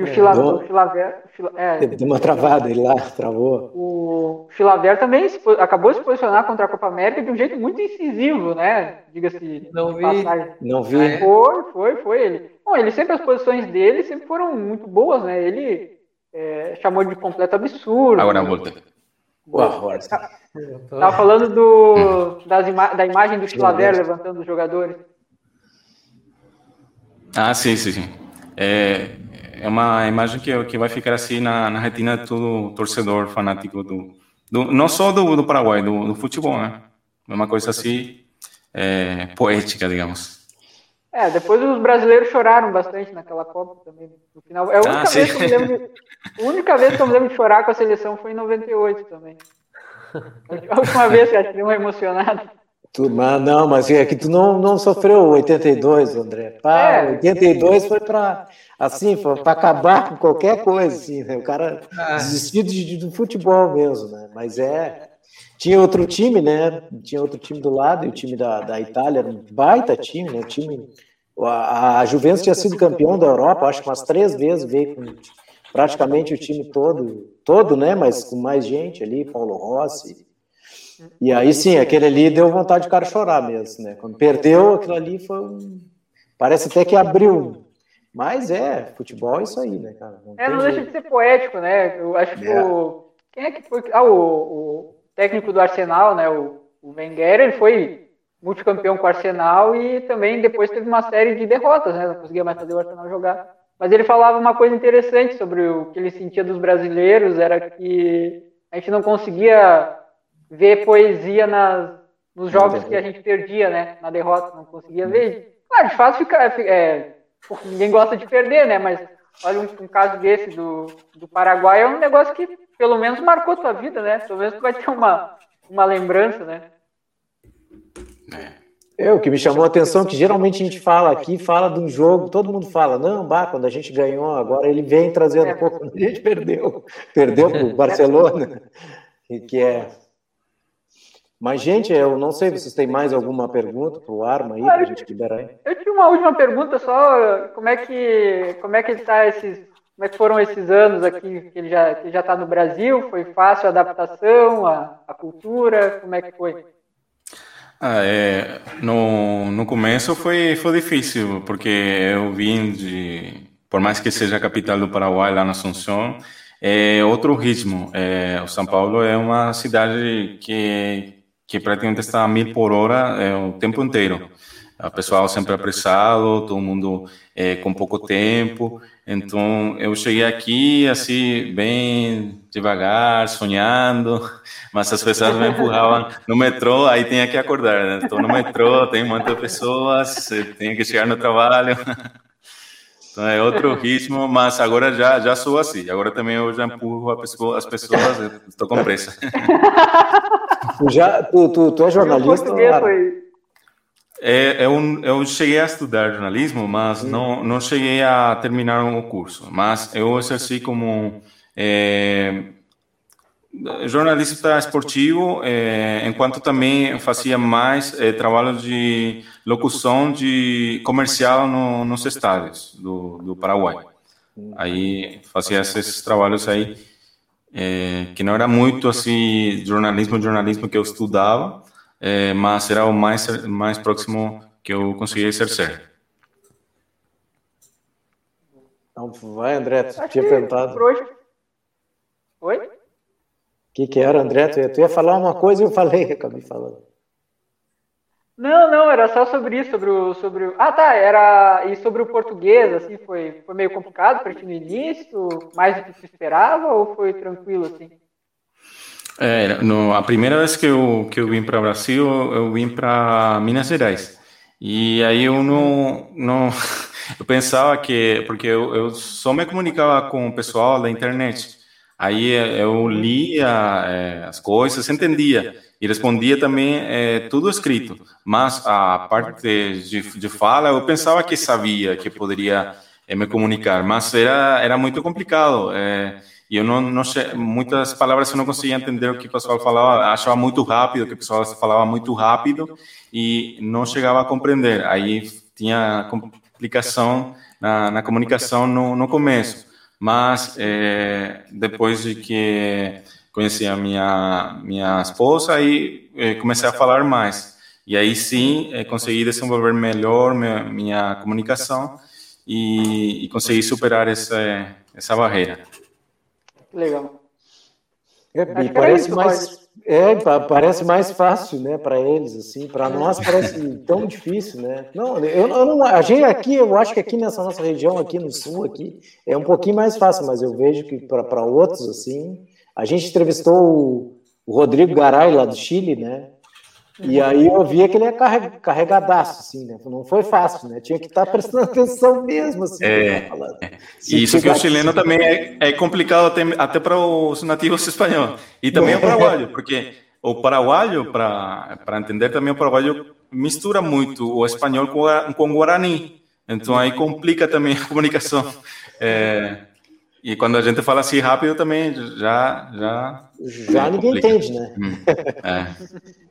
S3: E o é, Chilaver.
S2: É, Deu uma travada, ele lá travou.
S3: O Chilaver também se, acabou de se posicionar contra a Copa América de um jeito muito incisivo, né? Diga-se.
S5: Não vi.
S2: Passagem. Não vi.
S3: Foi, foi, foi ele. Bom, ele sempre, as posições dele sempre foram muito boas, né? Ele é, chamou de completo absurdo.
S6: Agora volta.
S2: Boa,
S3: Estava falando do, das ima da imagem do Chilaver levantando os jogadores.
S6: Ah, sim, sim, sim. É, é uma imagem que, que vai ficar assim na, na retina de todo torcedor fanático do, do não só do, do Paraguai, do, do futebol, né? É uma coisa assim é, poética, digamos.
S3: É, depois os brasileiros choraram bastante naquela Copa também. No final, é a única, ah, vez, que eu me lembro, a única vez que eu me lembro de chorar com a seleção foi em 98 também. A última vez que eu deu emocionado.
S2: Tu, mas não, mas é que tu não, não sofreu 82, André. Pá, é. 82 foi para assim, para acabar com qualquer coisa, assim, né? O cara ah. desistiu de, do futebol mesmo, né? Mas é. Tinha outro time, né? Tinha outro time do lado, e o time da, da Itália era um baita time, né? O time, a, a Juventus tinha sido campeão da Europa, acho que umas três vezes, veio com praticamente o time todo, todo, né? Mas com mais gente ali, Paulo Rossi. E aí sim, aquele ali deu vontade de cara chorar mesmo, né? Quando perdeu, aquilo ali foi um. Parece até que abriu. Mas é, futebol é isso aí, né, cara?
S3: Não é, não deixa de ser poético, né? Eu acho que é. o. Quem é que foi. Ah, o, o técnico do Arsenal, né, o, o Wenger, ele foi multicampeão com o Arsenal e também depois teve uma série de derrotas, né, não conseguia mais fazer o Arsenal jogar. Mas ele falava uma coisa interessante sobre o que ele sentia dos brasileiros, era que a gente não conseguia ver poesia nas, nos jogos que a gente perdia, né, na derrota, não conseguia ver. Claro, de fato, fica, é, ninguém gosta de perder, né, mas olha um, um caso desse do, do Paraguai, é um negócio que pelo menos marcou tua vida, né? Pelo menos tu vai ter uma, uma lembrança, né?
S2: É, o que me chamou a atenção é que geralmente a gente fala aqui, fala de um jogo, todo mundo fala, não, bah, quando a gente ganhou, agora ele vem trazendo, é. pô, quando a gente perdeu, perdeu para o Barcelona, que é... Mas, gente, eu não sei, vocês têm mais alguma pergunta para o Arma aí, para a gente liberar aí?
S3: Eu tinha uma última pergunta só, como é que, como é que está esses como é que foram esses anos aqui que ele já que já está no Brasil? Foi fácil a adaptação, a, a cultura? Como é que foi?
S6: Ah, é, no, no começo foi, foi difícil, porque eu vim de, por mais que seja a capital do Paraguai, lá na Assunção, é outro ritmo. É, o São Paulo é uma cidade que, que praticamente está a mil por hora é, o tempo inteiro. O pessoal sempre apressado, todo mundo é, com pouco tempo. Então, eu cheguei aqui, assim, bem devagar, sonhando, mas as pessoas me empurravam no metrô, aí tinha que acordar, né? Estou no metrô, tem muitas pessoas, tenho que chegar no trabalho. Então, é outro ritmo, mas agora já, já sou assim. Agora também eu já empurro pessoa, as pessoas, estou com pressa.
S2: Tu, já, tu, tu, tu é jornalista?
S6: É, eu, eu cheguei a estudar jornalismo, mas não, não cheguei a terminar o curso. Mas eu exerci como é, jornalista esportivo, é, enquanto também fazia mais é, trabalho de locução de comercial no, nos estádios do, do Paraguai. Aí fazia esses trabalhos aí. é, que não era muito assim jornalismo, jornalismo que eu estudava, é, mas era o mais mais próximo que eu conseguia exercer.
S2: Então, vai, André, tu tinha perguntado.
S3: Oi?
S2: O que, que era, André? Tu ia, tu ia falar uma coisa e eu falei, acabei falando.
S3: Não, não, era só sobre isso, sobre o, sobre o... Ah, tá, era... E sobre o português, assim, foi, foi meio complicado para ti no início? Mais do que se esperava ou foi tranquilo, assim?
S6: É, no, a primeira vez que eu, que eu vim para o Brasil, eu vim para Minas Gerais. E aí eu não, não eu pensava que, porque eu, eu só me comunicava com o pessoal da internet. Aí eu lia é, as coisas, entendia e respondia também é, tudo escrito, mas a parte de, de fala eu pensava que sabia, que poderia é, me comunicar, mas era era muito complicado. É, e eu não, não muitas palavras eu não conseguia entender o que o pessoal falava, achava muito rápido, que o pessoal falava muito rápido e não chegava a compreender. Aí tinha complicação na, na comunicação no, no começo, mas é, depois de que conheci a minha minha esposa aí eh, comecei a falar mais. E aí sim eh, consegui desenvolver melhor minha, minha comunicação e, e, consegui superar essa essa barreira.
S3: Legal.
S2: É, parece mais é, parece mais fácil né para eles assim para nós parece tão difícil né? Não eu, eu não a gente aqui eu acho que aqui nessa nossa região aqui no sul aqui é um pouquinho mais fácil mas eu vejo que para outros assim a gente entrevistou o Rodrigo Garay, lá do Chile, né? E aí eu via que ele é carregadaço, assim, né? Não foi fácil, né? Tinha que estar tá prestando atenção mesmo, assim.
S6: É, e isso que o chileno também é, é complicado até, até para os nativos espanhóis. E também o paraguaio, porque o paraguaio, para entender também o paraguaio, mistura muito o espanhol com, com o guarani. Então aí complica também a comunicação. É, e quando a gente fala assim rápido também, já. Já,
S2: já ninguém entende, né? Hum, é.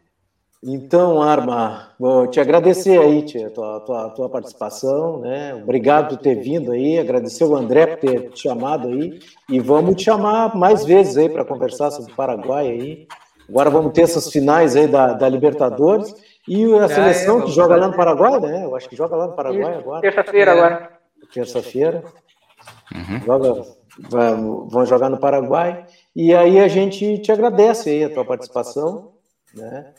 S2: Então, Arma, vou te agradecer aí, tia, tua, tua, tua participação, né? Obrigado por ter vindo aí, agradecer o André por ter te chamado aí, e vamos te chamar mais vezes aí para conversar sobre o Paraguai aí. Agora vamos ter essas finais aí da, da Libertadores e a seleção é, que joga lá no Paraguai, né? Eu acho que joga lá no Paraguai agora.
S3: Terça-feira agora.
S2: Terça-feira. Uhum. Joga vão jogar no Paraguai. E aí a gente te agradece aí a tua participação. Né?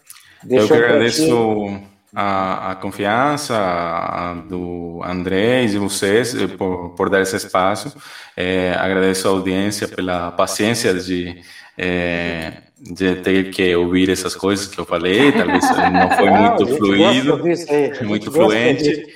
S6: Eu que agradeço a, a, confiança a, do André e vocês eh, por, por dar esse espaço. É, agradeço a audiência pela paciência de é, de ter que ouvir essas coisas que eu falei, talvez não foi muito não, fluido, muito fluente,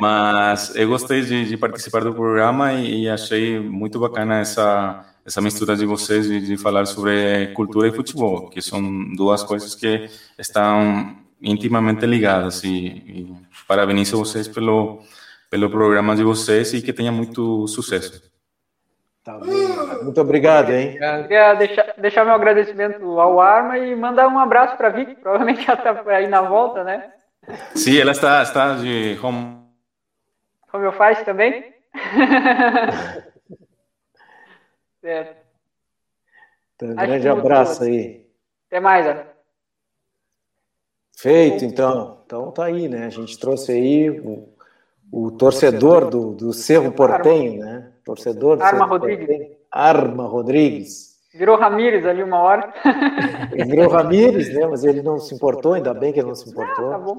S6: mas eu gostei de, de participar do programa e, e, achei muito bacana essa essa mistura de vocês de, de falar sobre cultura e futebol, que são duas coisas que estão intimamente ligadas e, e parabenizo vocês pelo pelo programa de vocês e que tenha muito sucesso.
S2: Tá bem. Muito obrigado, hein?
S3: Queria deixar, deixar meu agradecimento ao Arma e mandar um abraço para a Vicky, provavelmente ela está aí na volta, né?
S6: Sim, ela está, está de home.
S3: Como eu faço também? certo.
S2: Então, um grande abraço aí.
S3: Até mais, Ana.
S2: Feito, então. Então tá aí, né? A gente trouxe aí o, o torcedor do, do Cerro Portenho, né? torcedor.
S3: Arma Rodrigues.
S2: Arma Rodrigues.
S3: Virou Ramires ali uma hora.
S2: virou Ramires, né? Mas ele não se importou, ainda bem que ele não se importou. Ah, tá bom.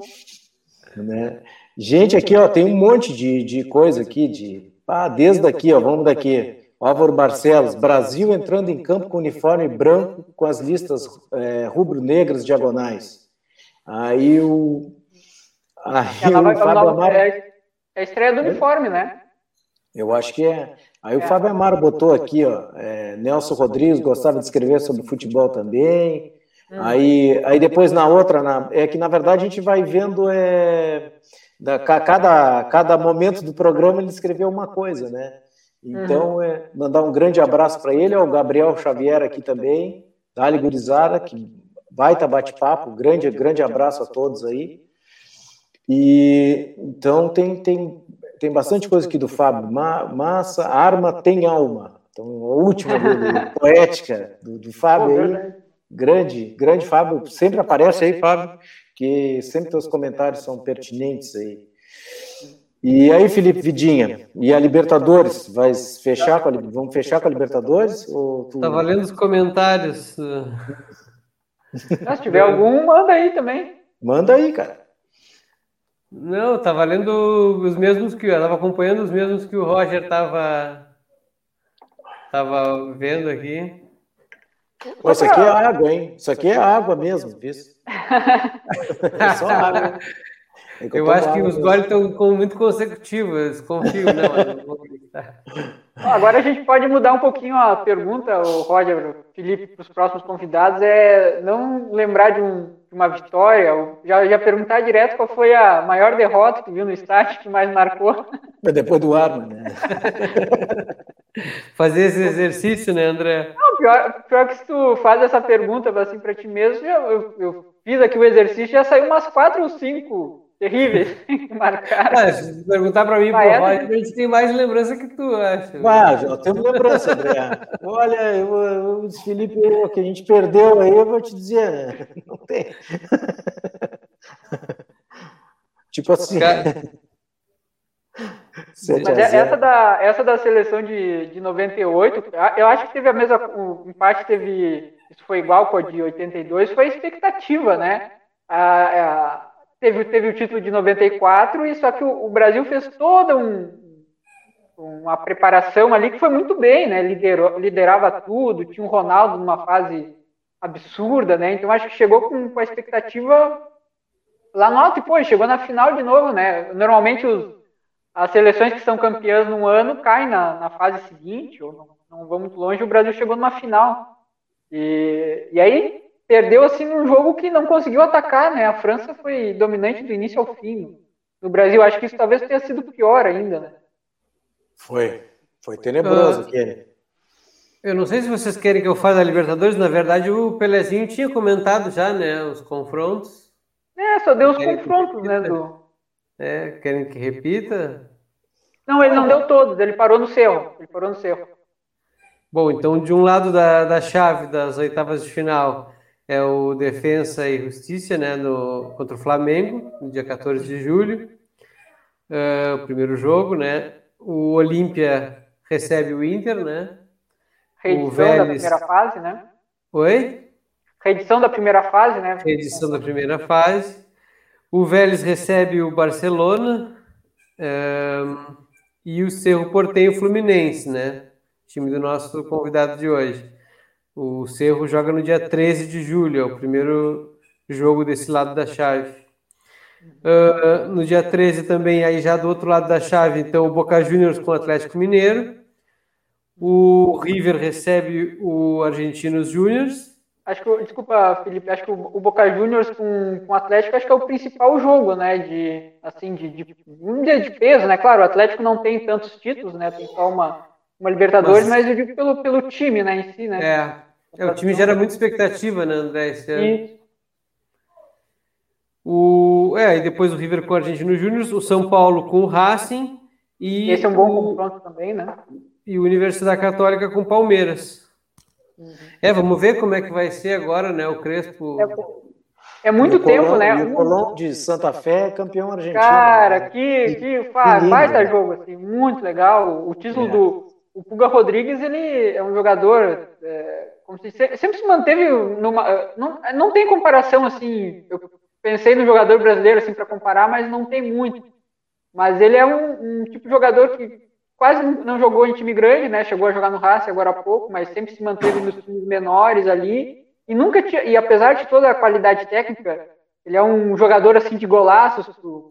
S2: Né? Gente, aqui, ó, tem um monte de, de coisa aqui, de. Ah, desde aqui, ó, vamos daqui. Álvaro Barcelos, Brasil entrando em campo com uniforme branco com as listas é, rubro-negras diagonais. Aí o.
S3: Aí Ela o Fábio Amaro... É a estreia do uniforme, né?
S2: Eu acho que é. Aí o Fábio Amaro botou aqui, ó, é, Nelson Rodrigues gostava de escrever sobre futebol também. Aí, aí depois na outra, na, é que na verdade a gente vai vendo é, da, cada, cada momento do programa ele escreveu uma coisa, né? Então, uhum. é, mandar um grande abraço para ele, ao Gabriel Xavier aqui também, Dali Gurizada, que baita bate-papo, grande, grande abraço a todos aí. E então tem, tem tem bastante coisa aqui do Fábio. Ma, massa, arma tem alma. Então, a última dele, poética do, do Fábio aí, grande, grande Fábio, sempre aparece aí, Fábio, que sempre teus comentários são pertinentes aí. E aí, Felipe Vidinha, e a Libertadores, vai fechar com a, vamos fechar com a Libertadores? Ou
S5: tu... Tá valendo os comentários.
S3: Se tiver algum, manda aí também.
S2: Manda aí, cara.
S5: Não, tá valendo os mesmos que eu estava acompanhando os mesmos que o Roger estava tava vendo aqui.
S2: Pô, isso aqui é água, hein? Isso aqui é água mesmo, isso.
S5: É só água. É eu, eu acho que os goles estão muito consecutivos, confio, não.
S3: Agora a gente pode mudar um pouquinho a pergunta, o Roger, Felipe, para os próximos convidados, é não lembrar de, um, de uma vitória, já, já perguntar direto qual foi a maior derrota que viu no estádio, que mais marcou.
S2: Depois do Arma, né?
S5: Fazer esse exercício, né, André?
S3: Não, pior, pior que se tu faz essa pergunta assim para ti mesmo, eu, eu, eu fiz aqui o exercício já saiu umas quatro ou cinco terríveis que marcaram. Ah,
S5: se perguntar para mim, Roger, a gente tem mais lembrança que tu, acho.
S2: Ah, já temos lembrança, André. Olha, eu, o Felipe, o que a gente perdeu aí, eu vou te dizer, né? Não tem. tipo assim.
S3: Mas essa da, essa da seleção de, de 98, eu acho que teve a mesma. O empate teve. Isso foi igual com a de 82, foi a expectativa, né? A, a, teve, teve o título de 94, e só que o, o Brasil fez toda um, uma preparação ali que foi muito bem, né? Liderou, liderava tudo, tinha o Ronaldo numa fase absurda, né? Então acho que chegou com, com a expectativa lá no alto e pô, chegou na final de novo, né? Normalmente os, as seleções que são campeãs num ano caem na, na fase seguinte, ou não, não vão muito longe, o Brasil chegou numa final. E, e aí perdeu assim num jogo que não conseguiu atacar, né? A França foi dominante do início ao fim. No Brasil, acho que isso talvez tenha sido pior ainda, né?
S2: Foi. Foi tenebroso, uh, Kenny.
S5: Eu não sei se vocês querem que eu faça a Libertadores, na verdade o Pelezinho tinha comentado já, né, os confrontos.
S3: É, só deu os confrontos, né, do...
S5: É, querem que repita?
S3: Não, ele não deu todos, ele parou no cerro, ele parou no cerro.
S5: Bom, então de um lado da, da chave das oitavas de final, é o Defensa e Justiça, né, no, contra o Flamengo, no dia 14 de julho, uh, o primeiro jogo, né, o Olímpia recebe o Inter, né,
S3: Reedição o Vélez... da primeira fase, né?
S5: Oi?
S3: Reedição da primeira fase, né?
S5: Reedição da primeira fase. O Vélez recebe o Barcelona um, e o Cerro Portenho Fluminense, né? Time do nosso convidado de hoje. O Cerro joga no dia 13 de julho, é o primeiro jogo desse lado da chave. Uh, no dia 13 também, aí já do outro lado da chave, então o Boca Juniors com o Atlético Mineiro. O River recebe o Argentinos Juniors.
S3: Acho que, desculpa, Felipe, acho que o, Boca Juniors com, com o Atlético acho que é o principal jogo, né? De, assim, de, de, dia de peso, né? Claro, o Atlético não tem tantos títulos, né? Tem só uma, uma Libertadores, mas, mas eu digo pelo, pelo time, né, em si, né?
S5: É, é o time gera muita expectativa, né, André, esse ano. O, é, e depois o River com o Argentino Júnior, o São Paulo com o Racing e
S3: esse é um bom confronto também, né?
S5: E o Universidade Católica com o Palmeiras. Uhum. É, vamos ver como é que vai ser agora, né? O Crespo.
S3: É, é muito tempo, né?
S2: O Colón de Santa Fé, campeão argentino.
S3: Cara, que, que faz, baita jogo, assim, muito legal. O título é. do, o Puga Rodrigues ele é um jogador é, se, sempre se manteve numa não, não tem comparação assim eu pensei no jogador brasileiro assim para comparar mas não tem muito. Mas ele é um, um, tipo de jogador que quase não jogou em time grande né chegou a jogar no Racing agora há pouco mas sempre se manteve nos times menores ali. E nunca tinha e apesar de toda a qualidade técnica ele é um jogador assim de golaços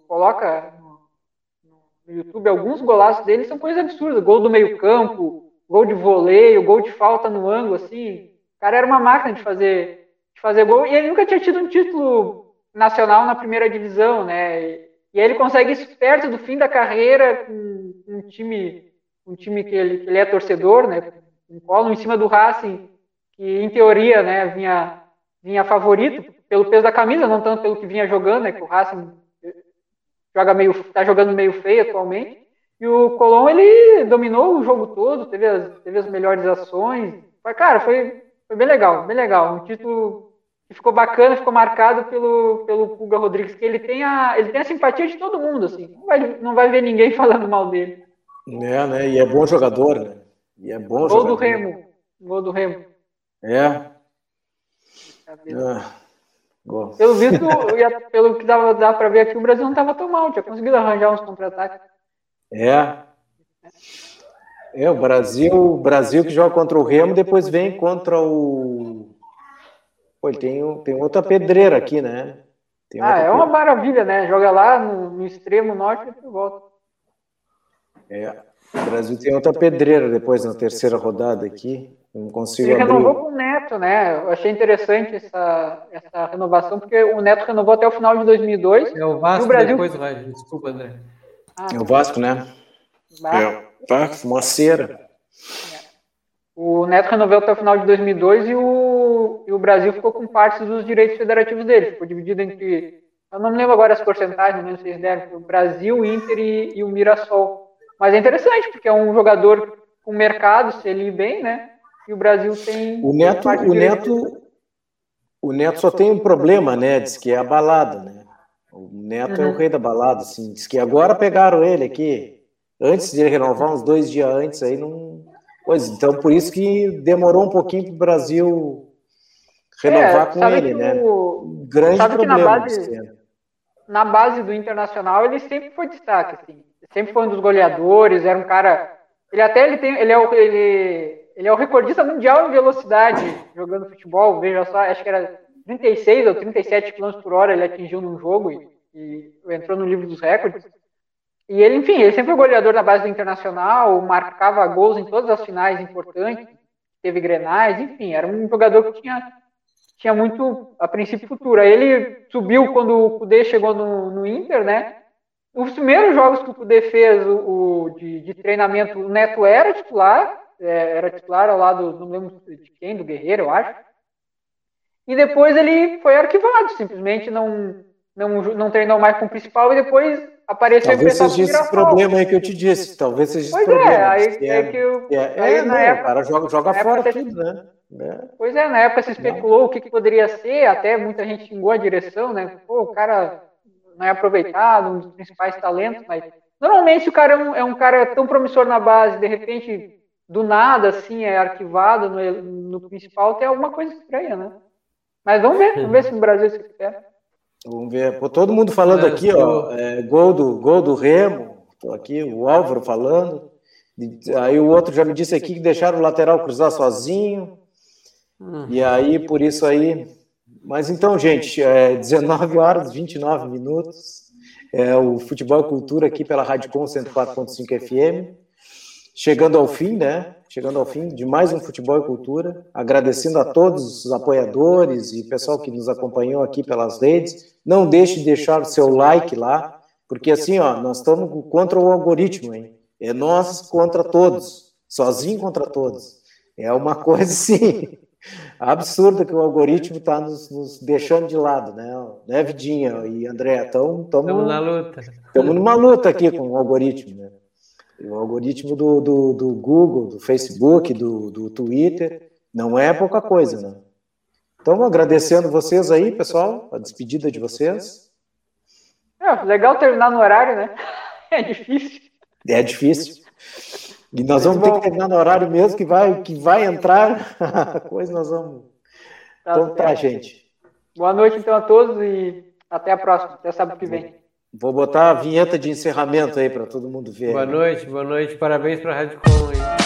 S3: coloca no YouTube, alguns golaços dele são coisas absurdas. Gol do meio-campo, gol de voleio, gol de falta no ângulo, assim. O cara era uma máquina de fazer, de fazer gol. E ele nunca tinha tido um título nacional na primeira divisão, né? E, aí ele consegue isso perto do fim da carreira, com um time, um time que ele, que ele é torcedor, né? Um colo em cima do Racing, que em teoria, né, vinha, vinha favorito pelo peso da camisa, não tanto pelo que vinha jogando, né? Que o Racing joga meio, tá jogando meio feio atualmente. E o Colom, ele dominou o jogo todo, teve as, teve as melhores ações. Foi, cara, foi, foi bem legal, bem legal. Um título que ficou bacana, ficou marcado pelo, pelo Pulga Rodrigues, que ele tem, a, ele tem a simpatia de todo mundo, assim. Não vai, não vai ver ninguém falando mal dele.
S2: É, né? E é bom jogador, né? E é bom
S3: Gol
S2: jogador.
S3: do Remo. Gol do Remo.
S2: É. Ah, gol.
S3: Pelo visto, pelo que dava, dava pra ver aqui, o Brasil não estava tão mal, tinha conseguido arranjar uns contra-ataques.
S2: É. É, o Brasil, o Brasil que joga contra o Remo, depois vem contra o. Pô, tem, tem outra pedreira aqui, né?
S3: Ah, é uma maravilha, né? Joga lá no, no extremo norte e volta.
S2: É, o Brasil tem outra pedreira depois na terceira rodada aqui. Não consigo
S3: Ele
S2: abrir.
S3: renovou com o Neto, né? Eu achei interessante essa, essa renovação, porque o Neto renovou até o final de 2002.
S5: É o Vasco
S3: E o Brasil-
S5: depois, Roger. Desculpa, André.
S3: Ah,
S2: É o Vasco, né?
S3: bah.
S2: É. Tá, fumaceira.
S3: O Neto renovou até o final de 2002 e o, e o Brasil ficou com parte dos direitos federativos dele. Ficou dividido entre. Eu não me lembro agora as porcentagens, não lembro se eles deram. O Brasil, o Inter e, e o Mirassol. Mas é interessante, porque é um jogador com mercado, se ele ir bem, né? E o Brasil tem.
S2: O Neto, o. Neto, o Neto só tem um problema, né? Diz que é a balada, né? O Neto é o
S3: Uhum.
S2: rei da balada, assim. Diz que agora pegaram ele aqui, antes de ele renovar, uns dois dias antes, aí não. Pois, então por isso que demorou um pouquinho para o Brasil renovar
S3: É,
S2: com ele,
S3: que
S2: né?
S3: o-
S2: Um grande
S3: sabe que na
S2: problema.
S3: base-
S2: é.
S3: na base do Internacional ele sempre foi destaque, assim. Sempre foi um dos goleadores, era um cara. Ele até ele tem, ele é o ele, ele é o recordista mundial em velocidade jogando futebol. Veja só, acho que era 36 ou 37 km por hora ele atingiu num jogo e, e entrou no livro dos recordes. E ele, enfim, ele sempre foi goleador na base do Internacional, marcava gols em todas as finais importantes, teve grenais, enfim, era um jogador que tinha tinha muito, a princípio, futuro. Aí ele subiu quando o Kudê chegou no, no Inter, né? Os primeiros jogos que o Kudê fez o, o de, de treinamento, o Neto era titular, é, era titular ao lado, não lembro de quem, do Guerreiro, eu acho. E depois ele foi arquivado, simplesmente não, não, não treinou mais com o principal e depois apareceu
S2: Talvez seja esse problema aí que eu te disse. Talvez seja esse
S3: Pois
S2: problema.
S3: é, aí,
S2: diz que
S3: é que eu,
S2: é,
S3: aí
S2: é,
S3: na
S2: não,
S3: época,
S2: o cara joga, joga fora tudo, né? É.
S3: Pois é, na época se especulou o que, que poderia ser, até muita gente xingou a direção, né? Pô, o cara não é aproveitado, um dos principais talentos, mas normalmente se o cara é um, é um cara tão promissor na base, de repente, do nada, assim, é arquivado no, no principal, tem alguma coisa estranha, né? Mas vamos ver, vamos ver se no Brasil se quiser.
S2: Vamos ver. Pô, todo mundo falando
S5: É,
S2: aqui, ó. é, gol, do, gol do Remo. Tô aqui, o Álvaro falando. Aí o outro já me disse aqui que deixaram o lateral cruzar sozinho. E aí, por isso aí. Mas então, gente, é 19 horas e 29 minutos. É o Futebol e Cultura aqui pela Rádio Com 104.5 FM. Chegando ao fim, né? Chegando ao fim de mais um Futebol e Cultura. Agradecendo a todos os apoiadores e pessoal que nos acompanhou aqui pelas redes. Não deixe de deixar o seu like lá, porque assim, ó, nós estamos contra o algoritmo, hein? É nós contra todos, sozinho contra todos. É uma coisa assim absurda que o algoritmo está nos, nos, deixando de lado, né? Né, Vidinha e André? Estamos
S5: na luta.
S2: Estamos numa luta aqui com o algoritmo, né? O algoritmo do, do, do Google, do Facebook, do, do Twitter, não é pouca coisa, né? Então, agradecendo vocês aí, pessoal, a despedida de vocês.
S3: É, legal terminar no horário, né? É difícil.
S2: É difícil. E nós vamos ter que terminar no horário mesmo, que vai, que vai entrar a coisa, nós vamos. Então tá,
S3: certo.
S2: gente.
S3: Boa noite, então, a todos e até a próxima, até sábado que vem.
S2: Vou botar a vinheta de encerramento aí para todo mundo ver.
S5: Boa noite, boa noite. Parabéns para a Rádio Com aí.